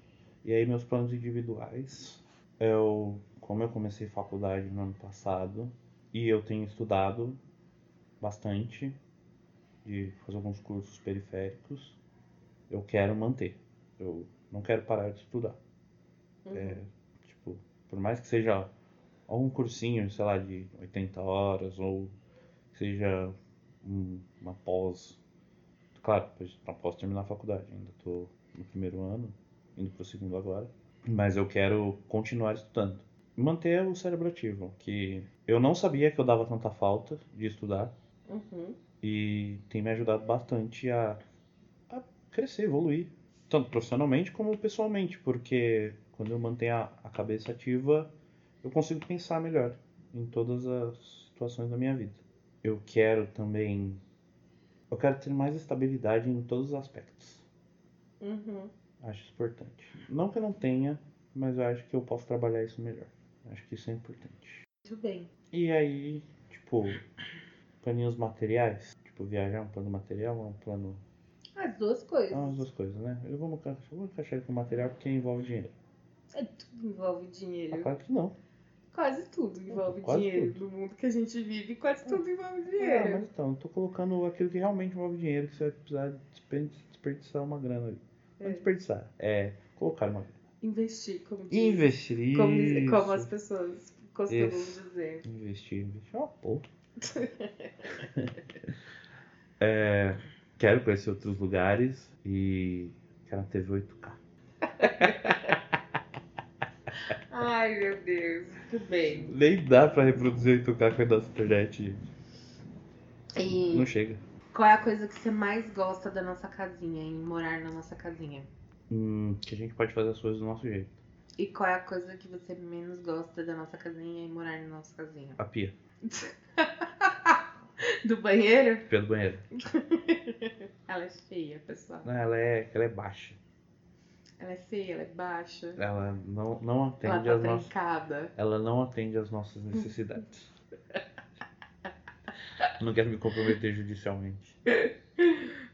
E aí meus planos individuais, eu, como eu comecei faculdade no ano passado e eu tenho estudado bastante de fazer alguns cursos periféricos, eu quero manter. Eu não quero parar de estudar. Uhum. É, tipo, por mais que seja algum cursinho, sei lá, de 80 horas ou seja um- uma pós, claro, não posso terminar a faculdade, ainda estou no primeiro ano, indo pro segundo agora, mas eu quero continuar estudando. Manter o cérebro ativo, que eu não sabia que eu dava tanta falta de estudar Uhum. e tem me ajudado bastante a, a crescer, evoluir, tanto profissionalmente como pessoalmente, porque quando eu mantenho a, a cabeça ativa, eu consigo pensar melhor em todas as situações da minha vida. Eu quero também Eu quero ter mais estabilidade em todos os aspectos. Uhum. Acho isso importante. Não que eu não tenha, mas eu acho que eu posso trabalhar isso melhor. Acho que isso é importante. Muito bem. E aí, tipo, planinhos materiais. Tipo, viajar um plano material ou um plano. As duas coisas. É as duas coisas, né? Eu vou, eu vou encaixar ele com material porque envolve dinheiro. É, tudo envolve dinheiro. Ah, claro que não. Quase tudo envolve Quase dinheiro. tudo. No mundo que a gente vive, quase tudo envolve Ah, dinheiro. mas então, eu tô colocando aquilo que realmente envolve dinheiro, que você vai precisar desper- desperdiçar uma grana ali. Não É. desperdiçar, é colocar uma grana. Investir, como diz. Investir. Como, como as pessoas costumam Isso. dizer. Investir, investir é uma porra. É, quero conhecer outros lugares e quero uma TV 8K. Ai, meu Deus. Muito bem. Nem dá pra reproduzir 8K com a nossa internet. E Não chega. qual é a coisa que você mais gosta da nossa casinha, em morar na nossa casinha? Hum, que a gente pode fazer as coisas do nosso jeito. E qual é a coisa que você menos gosta da nossa casinha em morar na nossa casinha? A pia. Do banheiro? Pia do banheiro. Ela é feia, pessoal. Não, Ela é, ela é baixa. Ela é feia, ela é baixa. Ela não, não Ela atende tá às nossas. Ela não atende às nossas necessidades. não quero me comprometer judicialmente.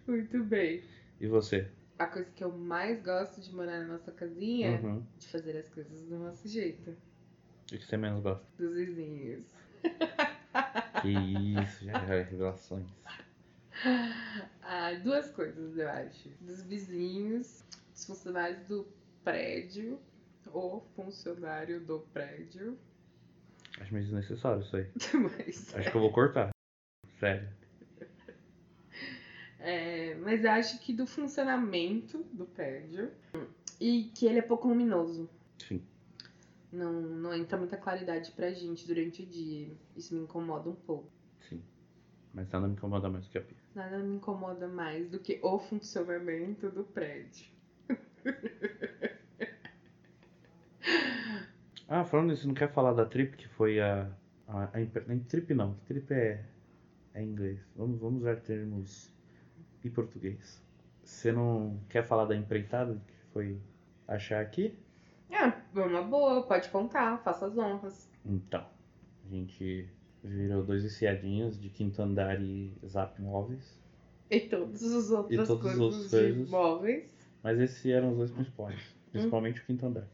Muito bem. E você? A coisa que eu mais gosto de morar na nossa casinha Uhum. é de fazer as coisas do nosso jeito. O que você menos gosta? Dos vizinhos. Que isso, já é revelações. Ah, duas coisas, eu acho. Dos vizinhos, dos funcionários do prédio, ou funcionário do prédio. Acho meio desnecessário isso aí. Mas, Acho que eu vou cortar. Sério. é, mas acho que do funcionamento do prédio e que ele é pouco luminoso. Sim. Não, não entra muita claridade pra gente durante o dia. Isso me incomoda um pouco. Sim. Mas nada me incomoda mais que a pia. Nada me incomoda mais do que o funcionamento do prédio. Ah, falando nisso, não quer falar da Trip, que foi a. a, a nem Trip não, Trip é, é em inglês. Vamos, vamos usar termos em português. Você não quer falar da empreitada que foi achar aqui? É uma boa, pode contar, faça as honras. Então, a gente virou dois viciadinhos de quinto andar e zap móveis. E todas as outras todas as coisas outras de coisas. móveis. Mas esses eram os dois principais. Principalmente o quinto andar.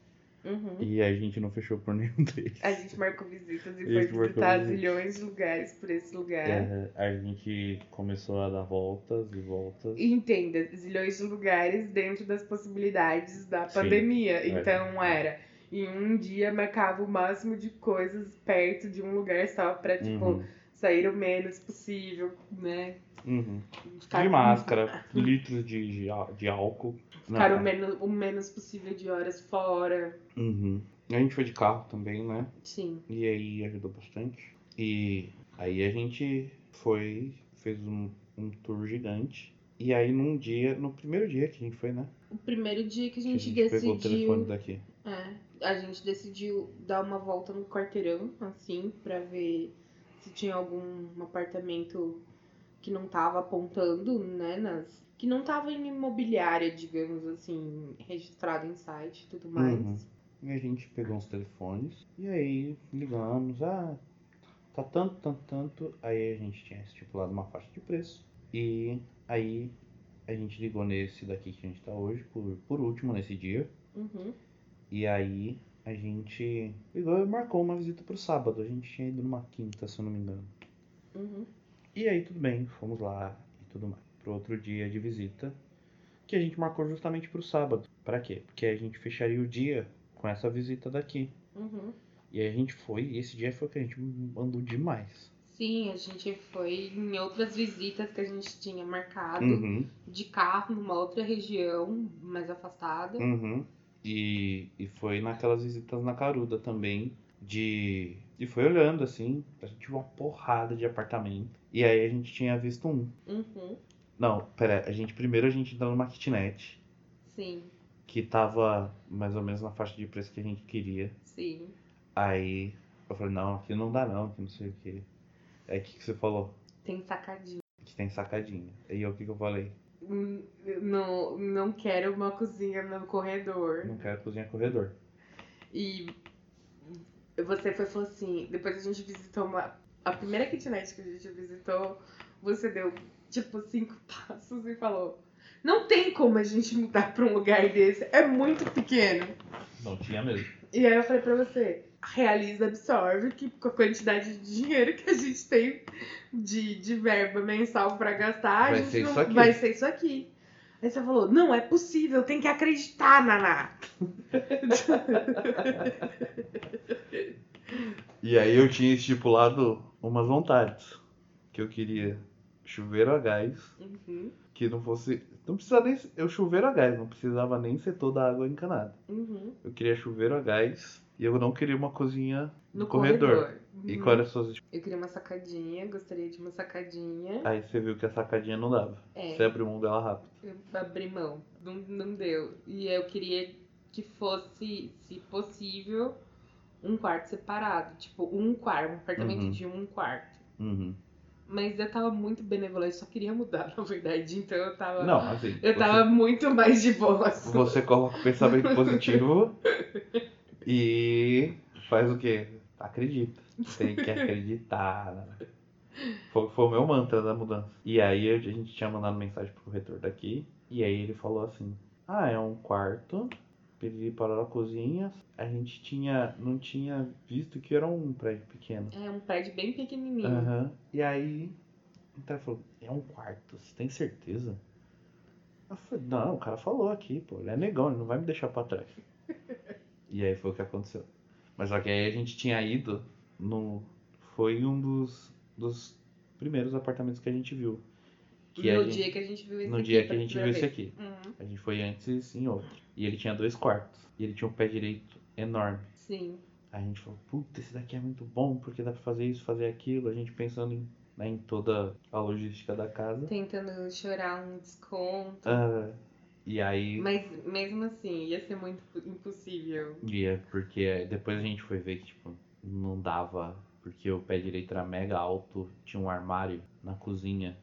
Uhum. E a gente não fechou por nenhum deles. A gente marcou visitas e foi visitar zilhões de lugares por esse lugar. É, a gente começou a dar voltas e voltas. E entenda, zilhões de lugares dentro das possibilidades da Sim, pandemia. é. Então era, em um dia marcava o máximo de coisas perto de um lugar só pra, tipo, Uhum, sair o menos possível, né? Uhum. Ficar, De máscara, litros de, de, álcool. Não, Ficar o, menos, o menos possível de horas fora. Uhum. A gente foi de carro também, né? Sim. E aí ajudou bastante. E aí a gente foi, fez um, um tour gigante. E aí num dia, no primeiro dia que a gente foi, né? O primeiro dia que a Que a gente, gente pegou o decidiu. telefone daqui. É, a gente decidiu dar uma volta no quarteirão, assim, pra ver se tinha algum apartamento que não tava apontando, né, nas... Que não tava em imobiliária, digamos assim, registrado em site e tudo mais. Uhum. E a gente pegou uns telefones. E aí ligamos, ah, tá tanto, tanto, tanto. Aí a gente tinha estipulado uma faixa de preço. E aí a gente ligou nesse daqui que a gente tá hoje, por, por último nesse dia. Uhum. E aí a gente ligou e marcou uma visita pro sábado. A gente tinha ido numa quinta, se eu não me engano. Uhum. E aí tudo bem, fomos lá e tudo mais. Pro outro dia de visita, que a gente marcou justamente pro sábado. Pra quê? Porque a gente fecharia o dia com essa visita daqui. Uhum. E aí a gente foi, e esse dia foi que a gente andou demais. Sim, a gente foi em outras visitas que a gente tinha marcado Uhum, de carro numa outra região mais afastada. uhum. E, e foi naquelas visitas na Caruda também. De. E foi olhando assim, a gente viu uma porrada de apartamento. E aí a gente tinha visto um. Uhum. Não, pera, a gente primeiro a gente entrou numa kitnet. Sim, Que tava mais ou menos na faixa de preço que a gente queria. sim. Aí eu falei, não, aqui não dá não, que não sei o que. Aí o que, que você falou? Tem sacadinho. que tem sacadinha. E o que, que eu falei? Hum, Não, não quero uma cozinha no corredor. Não quero cozinhar corredor. E você foi falou assim, depois a gente visitou uma. A primeira kitnet que a gente visitou, você deu tipo cinco passos e falou. Não tem como a gente mudar pra um lugar desse. É muito pequeno. Não tinha mesmo. E aí eu falei pra você, realiza, absorve que com a quantidade de dinheiro que a gente tem de, de verba mensal pra gastar, a Vai gente ser não- isso aqui. vai ser isso aqui. Aí você falou, não é possível, tem que acreditar, Naná. E aí eu tinha estipulado umas vontades. Que eu queria chuveiro a gás, Uhum, que não fosse. Não precisava nem. Eu chuveiro a gás, não precisava nem ser toda a água encanada. uhum. Eu queria chuveiro a gás e eu não queria uma cozinha No no corredor. corredor. E Uhum. qual era as suas. Eu queria uma sacadinha, gostaria de uma sacadinha. Aí você viu que a sacadinha não dava. É. Você abriu mão dela rápido. Eu abri mão, não, não deu. E eu queria que fosse, se possível, um quarto separado. Tipo, um quarto, um apartamento Uhum. de um quarto. Uhum. Mas eu tava muito benevolente, só queria mudar, na verdade. Então eu tava. Não, assim. eu você- tava muito mais de boa. Você coloca o pensamento positivo e faz o quê? Acredita. Tem que acreditar. né? Foi, foi o meu mantra da mudança. E aí a gente tinha mandado mensagem pro corretor daqui. E aí ele falou assim: Ah, é um quarto. Pedi para a cozinha. A gente tinha. não tinha visto que era um prédio pequeno. É um prédio bem pequenininho. Aham. E aí, o cara falou, é um quarto, você tem certeza? Eu falei, não, o cara falou aqui, pô, ele é negão, ele não vai me deixar pra trás. e aí foi o que aconteceu. Mas só que aí a gente tinha ido no. Foi um dos, dos primeiros apartamentos que a gente viu. Que no gente- dia que a gente viu esse no aqui dia que a gente viu primeira esse vez. aqui. Uhum, A gente foi antes em outro. E ele tinha dois quartos. E ele tinha um pé direito enorme. Sim. Aí a gente falou, puta, esse daqui é muito bom, porque dá pra fazer isso, fazer aquilo. A gente pensando em, né, em toda a logística da casa. Tentando chorar um desconto. Ah, e aí, Mas mesmo assim, ia ser muito impossível. ia, porque depois a gente foi ver que, tipo, não dava, porque o pé direito era mega alto, tinha um armário na cozinha,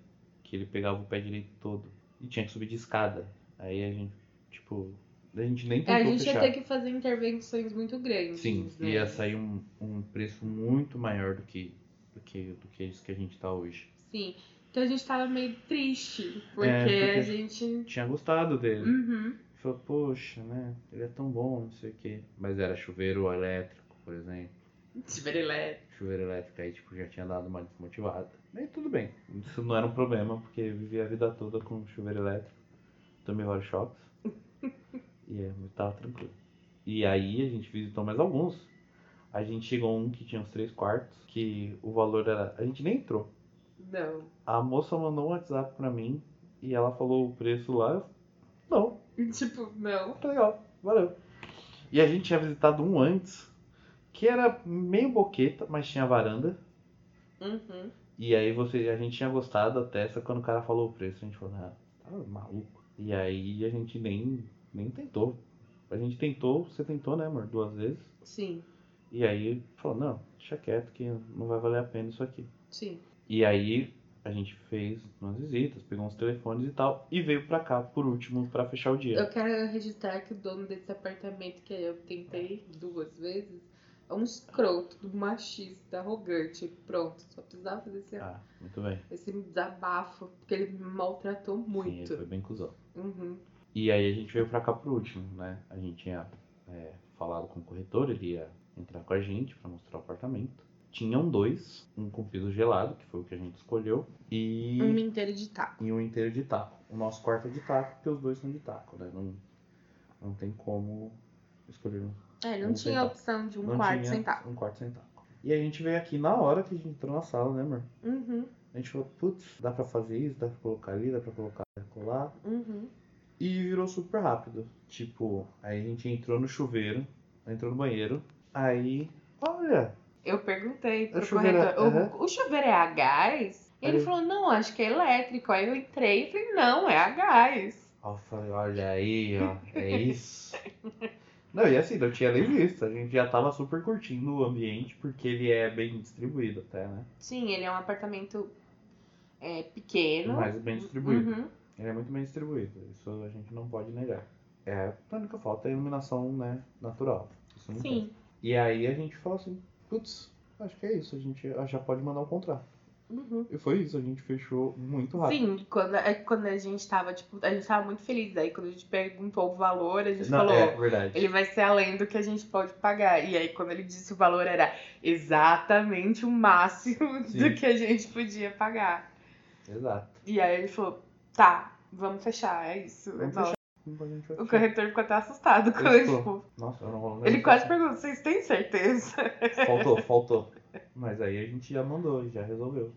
que ele pegava o pé direito todo. E tinha que subir de escada. Aí a gente, tipo, a gente nem É, tentou a gente fechar. ia ter que fazer intervenções muito grandes. Sim, né? ia sair um, um preço muito maior do que, do que do que isso que a gente tá hoje. Sim. Então a gente tava meio triste, porque, É, porque- a gente. Tinha gostado dele. Uhum. Falou, poxa, né? Ele é tão bom, não sei o quê. Mas era chuveiro elétrico, por exemplo. Chuveiro elétrico. Chuveiro elétrico aí, tipo, já tinha dado uma desmotivada. Aí tudo bem. Isso não era um problema, porque eu vivi a vida toda com chuveiro elétrico. Tomei vários choques. e é, tava tranquilo. E aí a gente visitou mais alguns. A gente chegou a um que tinha uns três quartos, que o valor era. A gente nem entrou. Não. A moça mandou um WhatsApp pra mim e ela falou o preço lá. Eu, não, Tipo, não. tá legal, valeu. E a gente tinha visitado um antes, que era meio boqueta, mas tinha varanda. Uhum. E aí você, a gente tinha gostado até, só quando o cara falou o preço, a gente falou, ah, tá maluco. E aí a gente nem, nem tentou. A gente tentou, você tentou, né, amor, duas vezes. Sim, E aí falou, não, deixa quieto que não vai valer a pena isso aqui. sim. E aí a gente fez umas visitas, pegou uns telefones e tal, e veio pra cá por último pra fechar o dia. Eu quero registrar que o dono desse apartamento que eu tentei duas vezes é um escroto, do machista, arrogante. Pronto, só precisava fazer esse, Ah, muito bem. esse desabafo, porque ele me maltratou Sim, ele muito. foi bem cuzão. Uhum. E aí a gente veio pra cá por último, né? A gente tinha é, falado com o corretor, ele ia entrar com a gente pra mostrar o apartamento. Tinham dois, um com piso gelado, que foi o que a gente escolheu, e, Um inteiro de taco. e um inteiro de taco. O nosso quarto é de taco, porque os dois são de taco, né? Não, não tem como escolher um. É, não Um tinha a opção de um não quarto sem taco. Um quarto sem taco. E a gente veio aqui na hora que a gente entrou na sala, né, amor? Uhum, A gente falou, putz, dá pra fazer isso, dá pra colocar ali, dá pra colocar colar. uhum. E virou super rápido. Tipo, aí a gente entrou no chuveiro, entrou no banheiro. Aí, olha, Eu perguntei pro O chuveiro é- corretor, o, o chuveiro é a gás? E ele falou, não, acho que é elétrico. Aí eu entrei e falei, não, é a gás. Eu falei, olha aí, ó, é isso. Não, e assim, não tinha nem visto. A gente já tava super curtindo o ambiente, porque ele é bem distribuído até, né? Sim, ele é um apartamento é pequeno. Mas bem distribuído. Uhum. Ele é muito bem distribuído, isso a gente não pode negar. É, a única falta é a iluminação, né, natural. Isso não tem. Sim. E aí a gente falou assim, putz, acho que é isso, a gente já pode mandar o contrato. Uhum. E foi isso, a gente fechou muito rápido. Sim, quando, é quando a gente tava, tipo, a gente tava muito feliz. Aí quando a gente perguntou o valor, a gente Não, falou, é verdade. ele vai ser além do que a gente pode pagar. E aí quando ele disse o valor, era exatamente o máximo Sim. do que a gente podia pagar. Exato. E aí ele falou, tá, vamos fechar, é isso. Vamos vai O corretor ficou até assustado quando Ele tipo, Nossa, eu não vou ele quase perguntou, vocês têm certeza? Faltou, faltou. Mas aí a gente já mandou, já resolveu.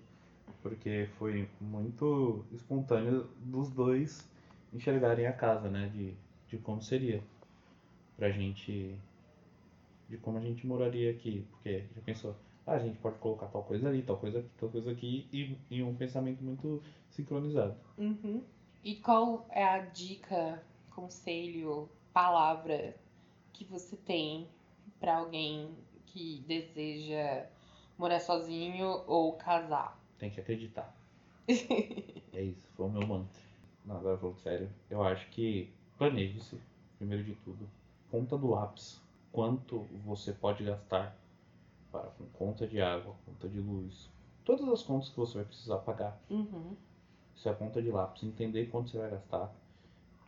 Porque foi muito espontâneo dos dois enxergarem a casa, né? De, de como seria. Pra gente. De como a gente moraria aqui. Porque já pensou, ah, a gente pode colocar tal coisa ali, tal coisa aqui, tal coisa aqui. E, e um pensamento muito sincronizado. Uhum. E qual é a dica, conselho, palavra que você tem pra alguém que deseja morar sozinho ou casar? Tem que acreditar. É isso, foi o meu mantra. Não, agora falando sério, eu acho que planeje-se, primeiro de tudo. Conta do lápis. Quanto você pode gastar para com conta de água, conta de luz. Todas as contas que você vai precisar pagar. Uhum. Isso é a ponta de lápis. Entender quanto você vai gastar,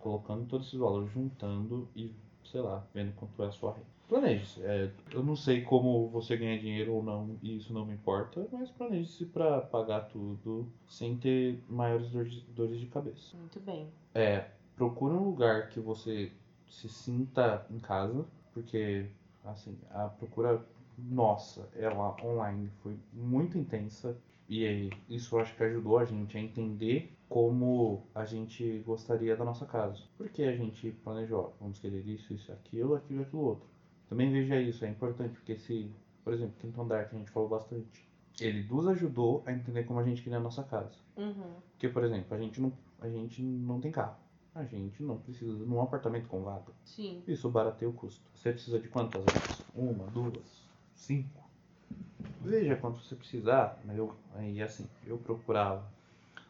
colocando todos esses valores, juntando e, sei lá, vendo quanto é a sua renda. Planeje-se. É, eu não sei como você ganha dinheiro ou não, e isso não me importa, mas planeje-se para pagar tudo sem ter maiores dores, de cabeça. Muito bem. É, procure um lugar que você se sinta em casa, porque, assim, a procura nossa, ela online foi muito intensa. E aí, isso eu acho que ajudou a gente a entender como a gente gostaria da nossa casa. Porque a gente planejou, vamos querer isso, isso, aquilo, aquilo, aquilo outro. Também veja isso, é importante, porque se, por exemplo, quinto andar que a gente falou bastante, ele nos ajudou a entender como a gente queria a nossa casa. Uhum. Porque, por exemplo, a gente não, a gente não tem carro. A gente não precisa de um apartamento com vaga. Sim. Isso barateia o custo. Você precisa de quantas vagas? Uma, duas, cinco. Veja quanto você precisar. Mas eu, aí assim, eu procurava.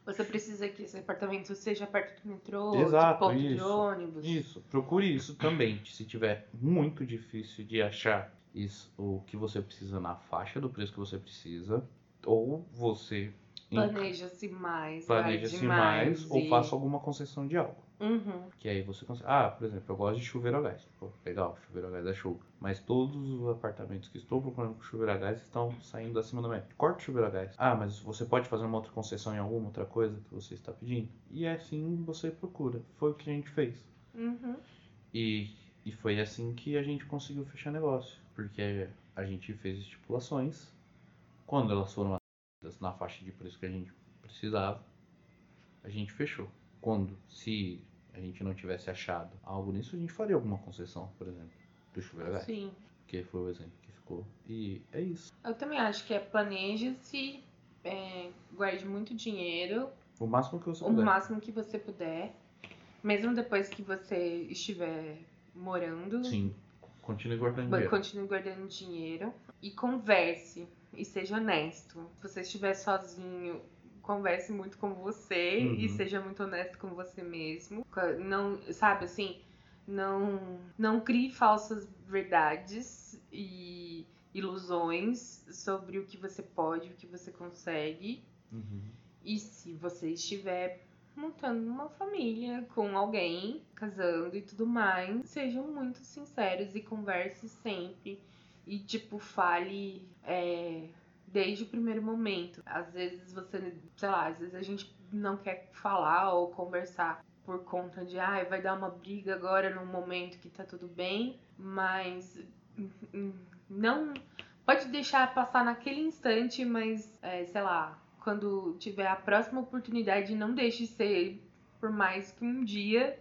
Você precisa que esse apartamento seja perto do metrô, Exato, de ponto de isso. ônibus. Isso, procure isso também. Se tiver muito difícil de achar isso, o que você precisa na faixa do preço que você precisa, ou você Planeja-se mais. planeja-se mais, ou e- faça alguma concessão de algo. Uhum. Que aí você consegue. Ah, por exemplo, eu gosto de chuveiro a gás. Pô, legal, chuveiro a gás é show. Mas todos os apartamentos que estou procurando com chuveiro a gás estão saindo acima da média. Corta o chuveiro a gás. Ah, mas você pode fazer uma outra concessão em alguma outra coisa que você está pedindo? E assim você procura. Foi o que a gente fez. Uhum. E, e foi assim que a gente conseguiu fechar negócio. Porque a gente fez estipulações. Quando elas foram na faixa de preço que a gente precisava, a gente fechou. Quando, se a gente não tivesse achado algo nisso, a gente faria alguma concessão, por exemplo, do chuveiro gás. Sim. Que foi o exemplo que ficou. E é isso. Eu também acho que é planeje-se, é, guarde muito dinheiro, O máximo que você o puder. máximo que você puder. Mesmo depois que você estiver morando, Sim. Continue guardando dinheiro. Continue guardando dinheiro e converse e seja honesto. Se você estiver sozinho, converse muito com você e Uhum. seja muito honesto com você mesmo. Não, sabe assim, não não crie falsas verdades e ilusões sobre o que você pode, o que você consegue. Uhum. E se você estiver montando uma família com alguém, casando e tudo mais, sejam muito sinceros e converse sempre. E, tipo, fale é, desde o primeiro momento. Às vezes você, sei lá, às vezes a gente não quer falar ou conversar por conta de, ah, vai dar uma briga agora num momento que tá tudo bem, mas hum, não. Pode deixar passar naquele instante, mas, é, sei lá, quando tiver a próxima oportunidade, não deixe ser por mais que um dia.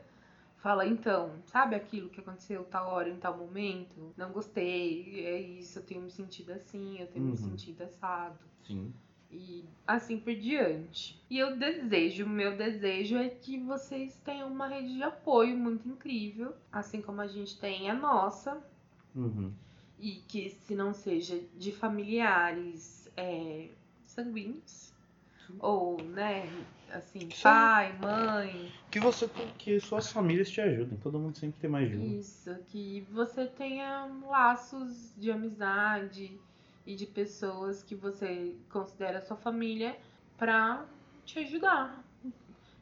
Fala, então, sabe aquilo que aconteceu tal hora, em tal momento? Não gostei, é isso, eu tenho me sentido assim, eu tenho me Uhum. sentido assado. Sim. E assim por diante. E eu desejo, meu desejo é que vocês tenham uma rede de apoio muito incrível, assim como a gente tem a nossa, Uhum. e que se não seja de familiares é, sanguíneos, ou, né, assim, pai, mãe. Que você que suas famílias te ajudem, todo mundo sempre tem mais um. Isso, que você tenha laços de amizade e de pessoas que você considera sua família pra te ajudar.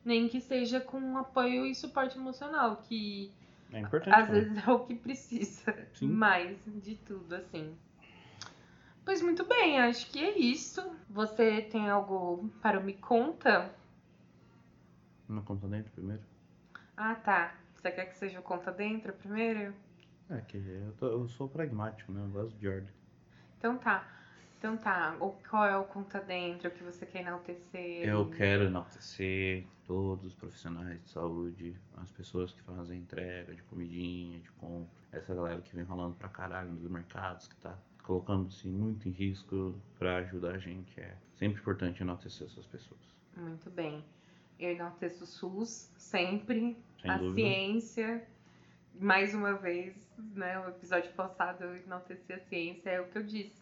Nem que seja com apoio e suporte emocional, que É importante. às né? vezes é o que precisa Sim. mais de tudo, assim. Pois muito bem, acho que é isso. Você tem algo para Me Conta? Não conta dentro primeiro? Ah, tá. Você quer que seja o Conta Dentro primeiro? É, que eu, tô- eu sou pragmático, né? Eu gosto de ordem. Então tá. Então tá. O, qual é o Conta Dentro que você quer enaltecer? Eu quero enaltecer todos os profissionais de saúde, as pessoas que fazem entrega de comidinha, de compra, essa galera que vem rolando pra caralho nos mercados, que tá colocando-se muito em risco pra ajudar a gente. É sempre importante enaltecer essas pessoas. Muito bem. Eu enalteço o SUS, sempre. Sem a dúvida. ciência. Mais uma vez, né? O episódio passado eu enalteci a ciência, é o que eu disse.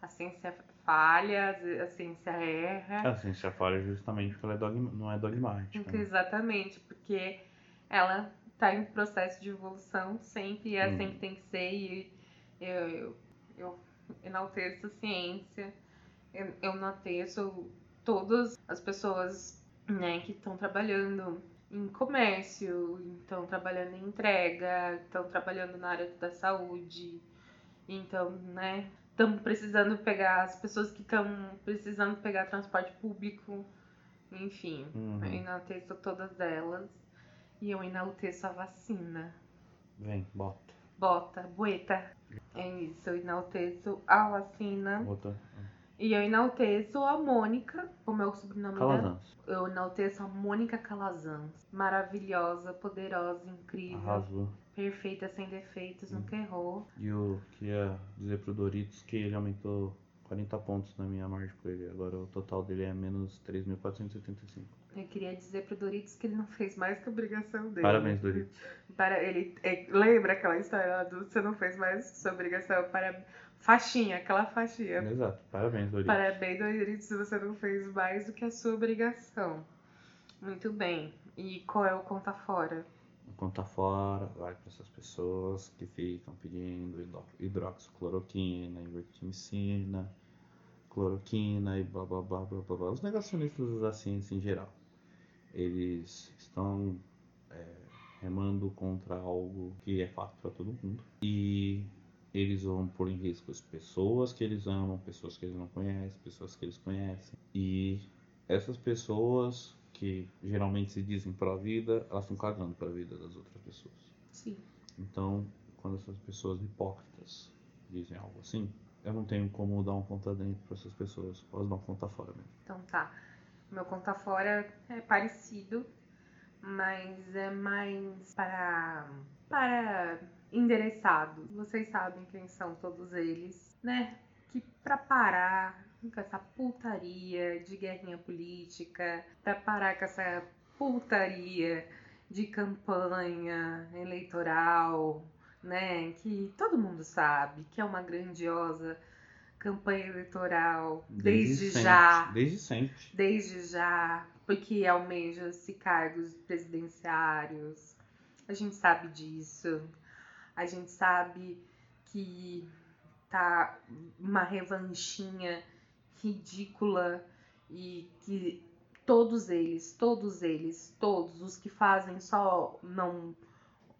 A ciência falha, a ciência erra. A ciência falha justamente porque ela é dogma- não é dogmática. né? Exatamente, porque ela está em processo de evolução sempre, e ela Hum. sempre tem que ser, e eu, eu, eu enalteço a ciência, eu, eu enalteço todas as pessoas né, que estão trabalhando em comércio, estão trabalhando em entrega, estão trabalhando na área da saúde, então, né, estão precisando pegar as pessoas que estão precisando pegar transporte público, enfim, Uhum. eu enalteço todas elas e eu enalteço a vacina. Vem, bota. Bota, bueta. É isso, eu enalteço a vacina. Bota. E eu enalteço a Mônica, como é o sobrenome dela. Calazans. Eu enalteço a Mônica Calazans. Maravilhosa, poderosa, incrível, Arrasou. perfeita, sem defeitos, nunca errou. E eu queria dizer pro Doritos que ele aumentou 40 pontos na minha margem com ele. Agora o total dele é menos 3.475. Eu queria dizer pro Doritos que ele não fez mais que a obrigação dele. Parabéns, Doritos. Para ele, é, lembra aquela história do você não fez mais que sua obrigação para faixinha, aquela faixinha. Exato. Parabéns, Doritos. Parabéns, Doritos, se você não fez mais do que a sua obrigação. Muito bem. E qual é o conta fora? Conta fora, vai para essas pessoas que ficam pedindo hidro- hidroxicloroquina, ivermectina, cloroquina e blá blá blá blá blá blá. Os negacionistas da ciência em geral. Eles estão é, remando contra algo que é fato para todo mundo. E eles vão pôr em risco as pessoas que eles amam, pessoas que eles não conhecem, pessoas que eles conhecem. E essas pessoas que geralmente se dizem pró-vida, elas estão cagando para a vida das outras pessoas. Sim. Então, quando essas pessoas hipócritas dizem algo assim, eu não tenho como dar um conta dentro para essas pessoas, elas dão conta fora mesmo. Então tá. Meu conta fora é parecido, mas é mais para para endereçado. Vocês sabem quem são todos eles, né? Que pra parar com essa putaria de guerrinha política, pra parar com essa putaria de campanha eleitoral, né? Que todo mundo sabe que é uma grandiosa campanha eleitoral desde, sempre, já Desde sempre. desde já, porque almeja-se cargos presidenciários. A gente sabe disso. A gente sabe que tá uma revanchinha ridícula e que todos eles, todos eles, todos os que fazem só não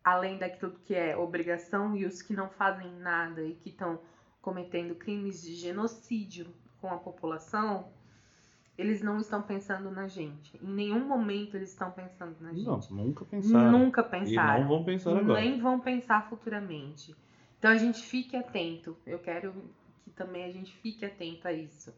além daquilo que é obrigação e os que não fazem nada e que estão cometendo crimes de genocídio com a população, eles não estão pensando na gente. Em nenhum momento eles estão pensando na gente. Não, nunca pensaram. Nunca E pensaram. não vão pensar agora. Nem vão pensar futuramente. Então a gente fique atento. Eu quero que também a gente fique atento a isso,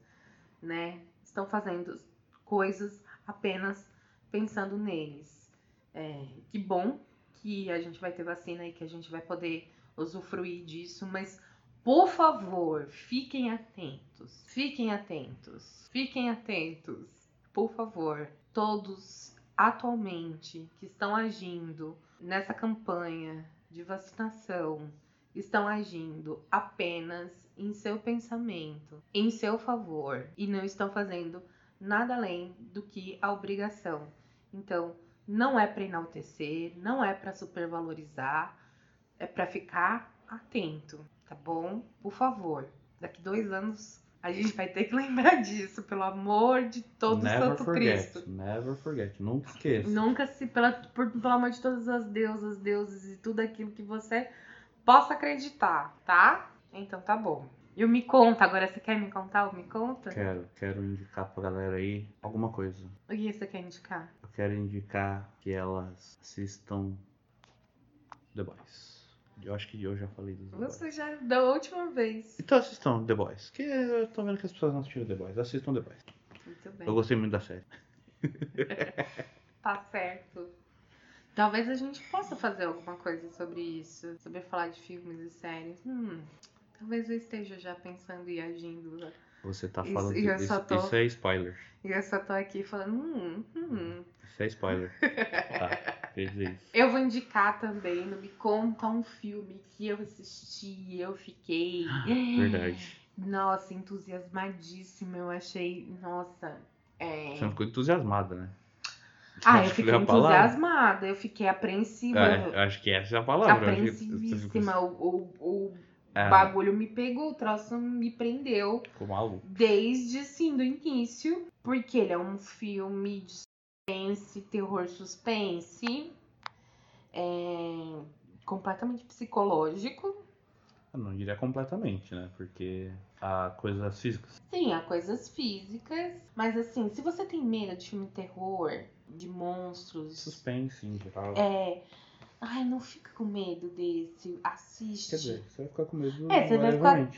né? Estão fazendo coisas apenas pensando neles. É, que bom que a gente vai ter vacina e que a gente vai poder usufruir disso, mas por favor, fiquem atentos. Fiquem atentos. Fiquem atentos. Por favor, todos atualmente que estão agindo nessa campanha de vacinação estão agindo apenas em seu pensamento, em seu favor e não estão fazendo nada além do que a obrigação. Então, não é para enaltecer, não é para supervalorizar, é para ficar atento, tá bom? Por favor, daqui dois anos a gente vai ter que lembrar disso, pelo amor de todo never Santo forget, Cristo. Never forget. Nunca esqueça. Nunca se, pela, por, pelo amor de todas as deusas, deuses e tudo aquilo que você possa acreditar, tá? Então tá bom. E o Me Conta, agora você quer me contar o Me Conta? Quero, quero indicar pra galera aí alguma coisa. O que você quer indicar? Eu quero indicar que elas assistam The Boys. Eu acho que eu já falei dos. Você já, da última vez. Então assistam The Boys. Que eu tô vendo que as pessoas não assistiram The Boys. Assistam The Boys. Muito bem. Eu gostei muito da série. Tá certo. Talvez a gente possa fazer alguma coisa sobre isso. Sobre falar de filmes e séries. Hum, talvez eu esteja já pensando e agindo. Você tá Isso- falando. e eu isso, tô- isso é spoiler. E eu só tô aqui falando, hum, hum. Isso é spoiler. tá, isso. Eu vou indicar também no Me Conta um filme que eu assisti eu fiquei. Verdade. Nossa, entusiasmadíssima. Eu achei. Nossa. É... Você não ficou entusiasmada, né? Ah, eu fiquei entusiasmada, eu fiquei apreensiva. É, acho que essa é a palavra. apreensivíssima. O, o, o É, bagulho me pegou, o troço me prendeu Ficou maluco. desde assim do início, porque ele é um filme de suspense, terror suspense, é completamente psicológico. Eu não diria completamente, né? Porque há coisas físicas. Sim, há coisas físicas, mas assim, se você tem medo de filme terror, de monstros, Suspense em geral. é, ai, não fica com medo desse, assiste. Quer dizer, você vai ficar com medo É, você vai ficar-.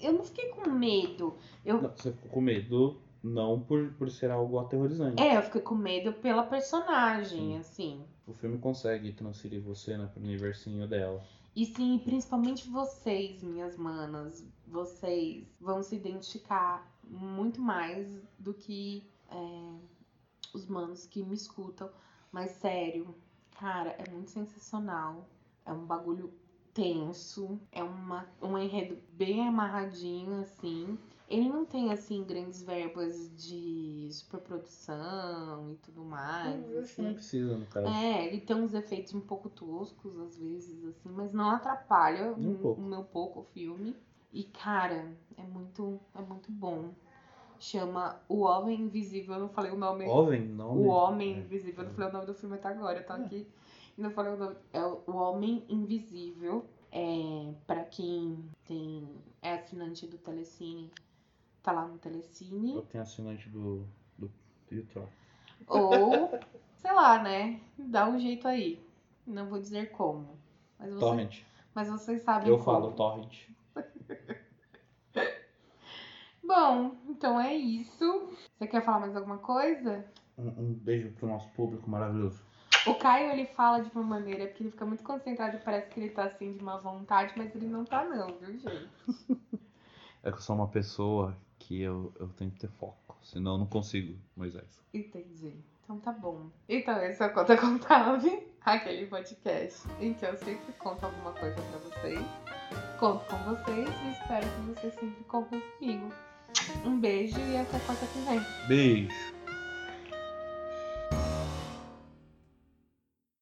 Eu não fiquei com medo. Eu Não, você ficou com medo não por, por ser algo aterrorizante. É, eu fiquei com medo pela personagem, Sim. assim. O filme consegue transferir você né, pro universinho dela. E sim, principalmente vocês, minhas manas, vocês vão se identificar muito mais do que é, os manos que me escutam. Mas sério, cara, é muito sensacional. É um bagulho tenso, é uma, um enredo bem amarradinho, assim. Ele não tem, assim, grandes verbas de superprodução e tudo mais. não assim. precisa, no caso. É, ele tem uns efeitos um pouco toscos às vezes, assim, mas não atrapalha um pouco. um meu pouco o filme. E, cara, é muito, é muito bom. Chama O Homem Invisível, eu não falei o nome. Oven, não. o Homem é. Invisível, eu não falei o nome do filme até agora, eu tô aqui e não falei o nome. É o O Homem Invisível. É, pra quem tem, é assinante do Telecine, tá lá no Telecine. Eu tenho assinante do, do YouTube. Ou, sei lá, né? Dá um jeito aí. Não vou dizer como. Mas, você, Torrent. mas vocês sabem Eu como. falo Torrent. Bom, então é isso. Você quer falar mais alguma coisa? Um, um beijo pro nosso público maravilhoso. O Caio, ele fala de uma maneira porque ele fica muito concentrado e parece que ele tá assim de má vontade, mas ele não tá não, viu, gente? É que eu sou uma pessoa que eu, eu tenho que ter foco. Senão eu não consigo, Moisés. Entendi. Então tá bom. Então esse é o Conta Contave, aquele podcast em que eu sempre conto alguma coisa pra vocês. Conto com vocês e espero que vocês sempre contem comigo. Um beijo e até quarta que vem. Beijo.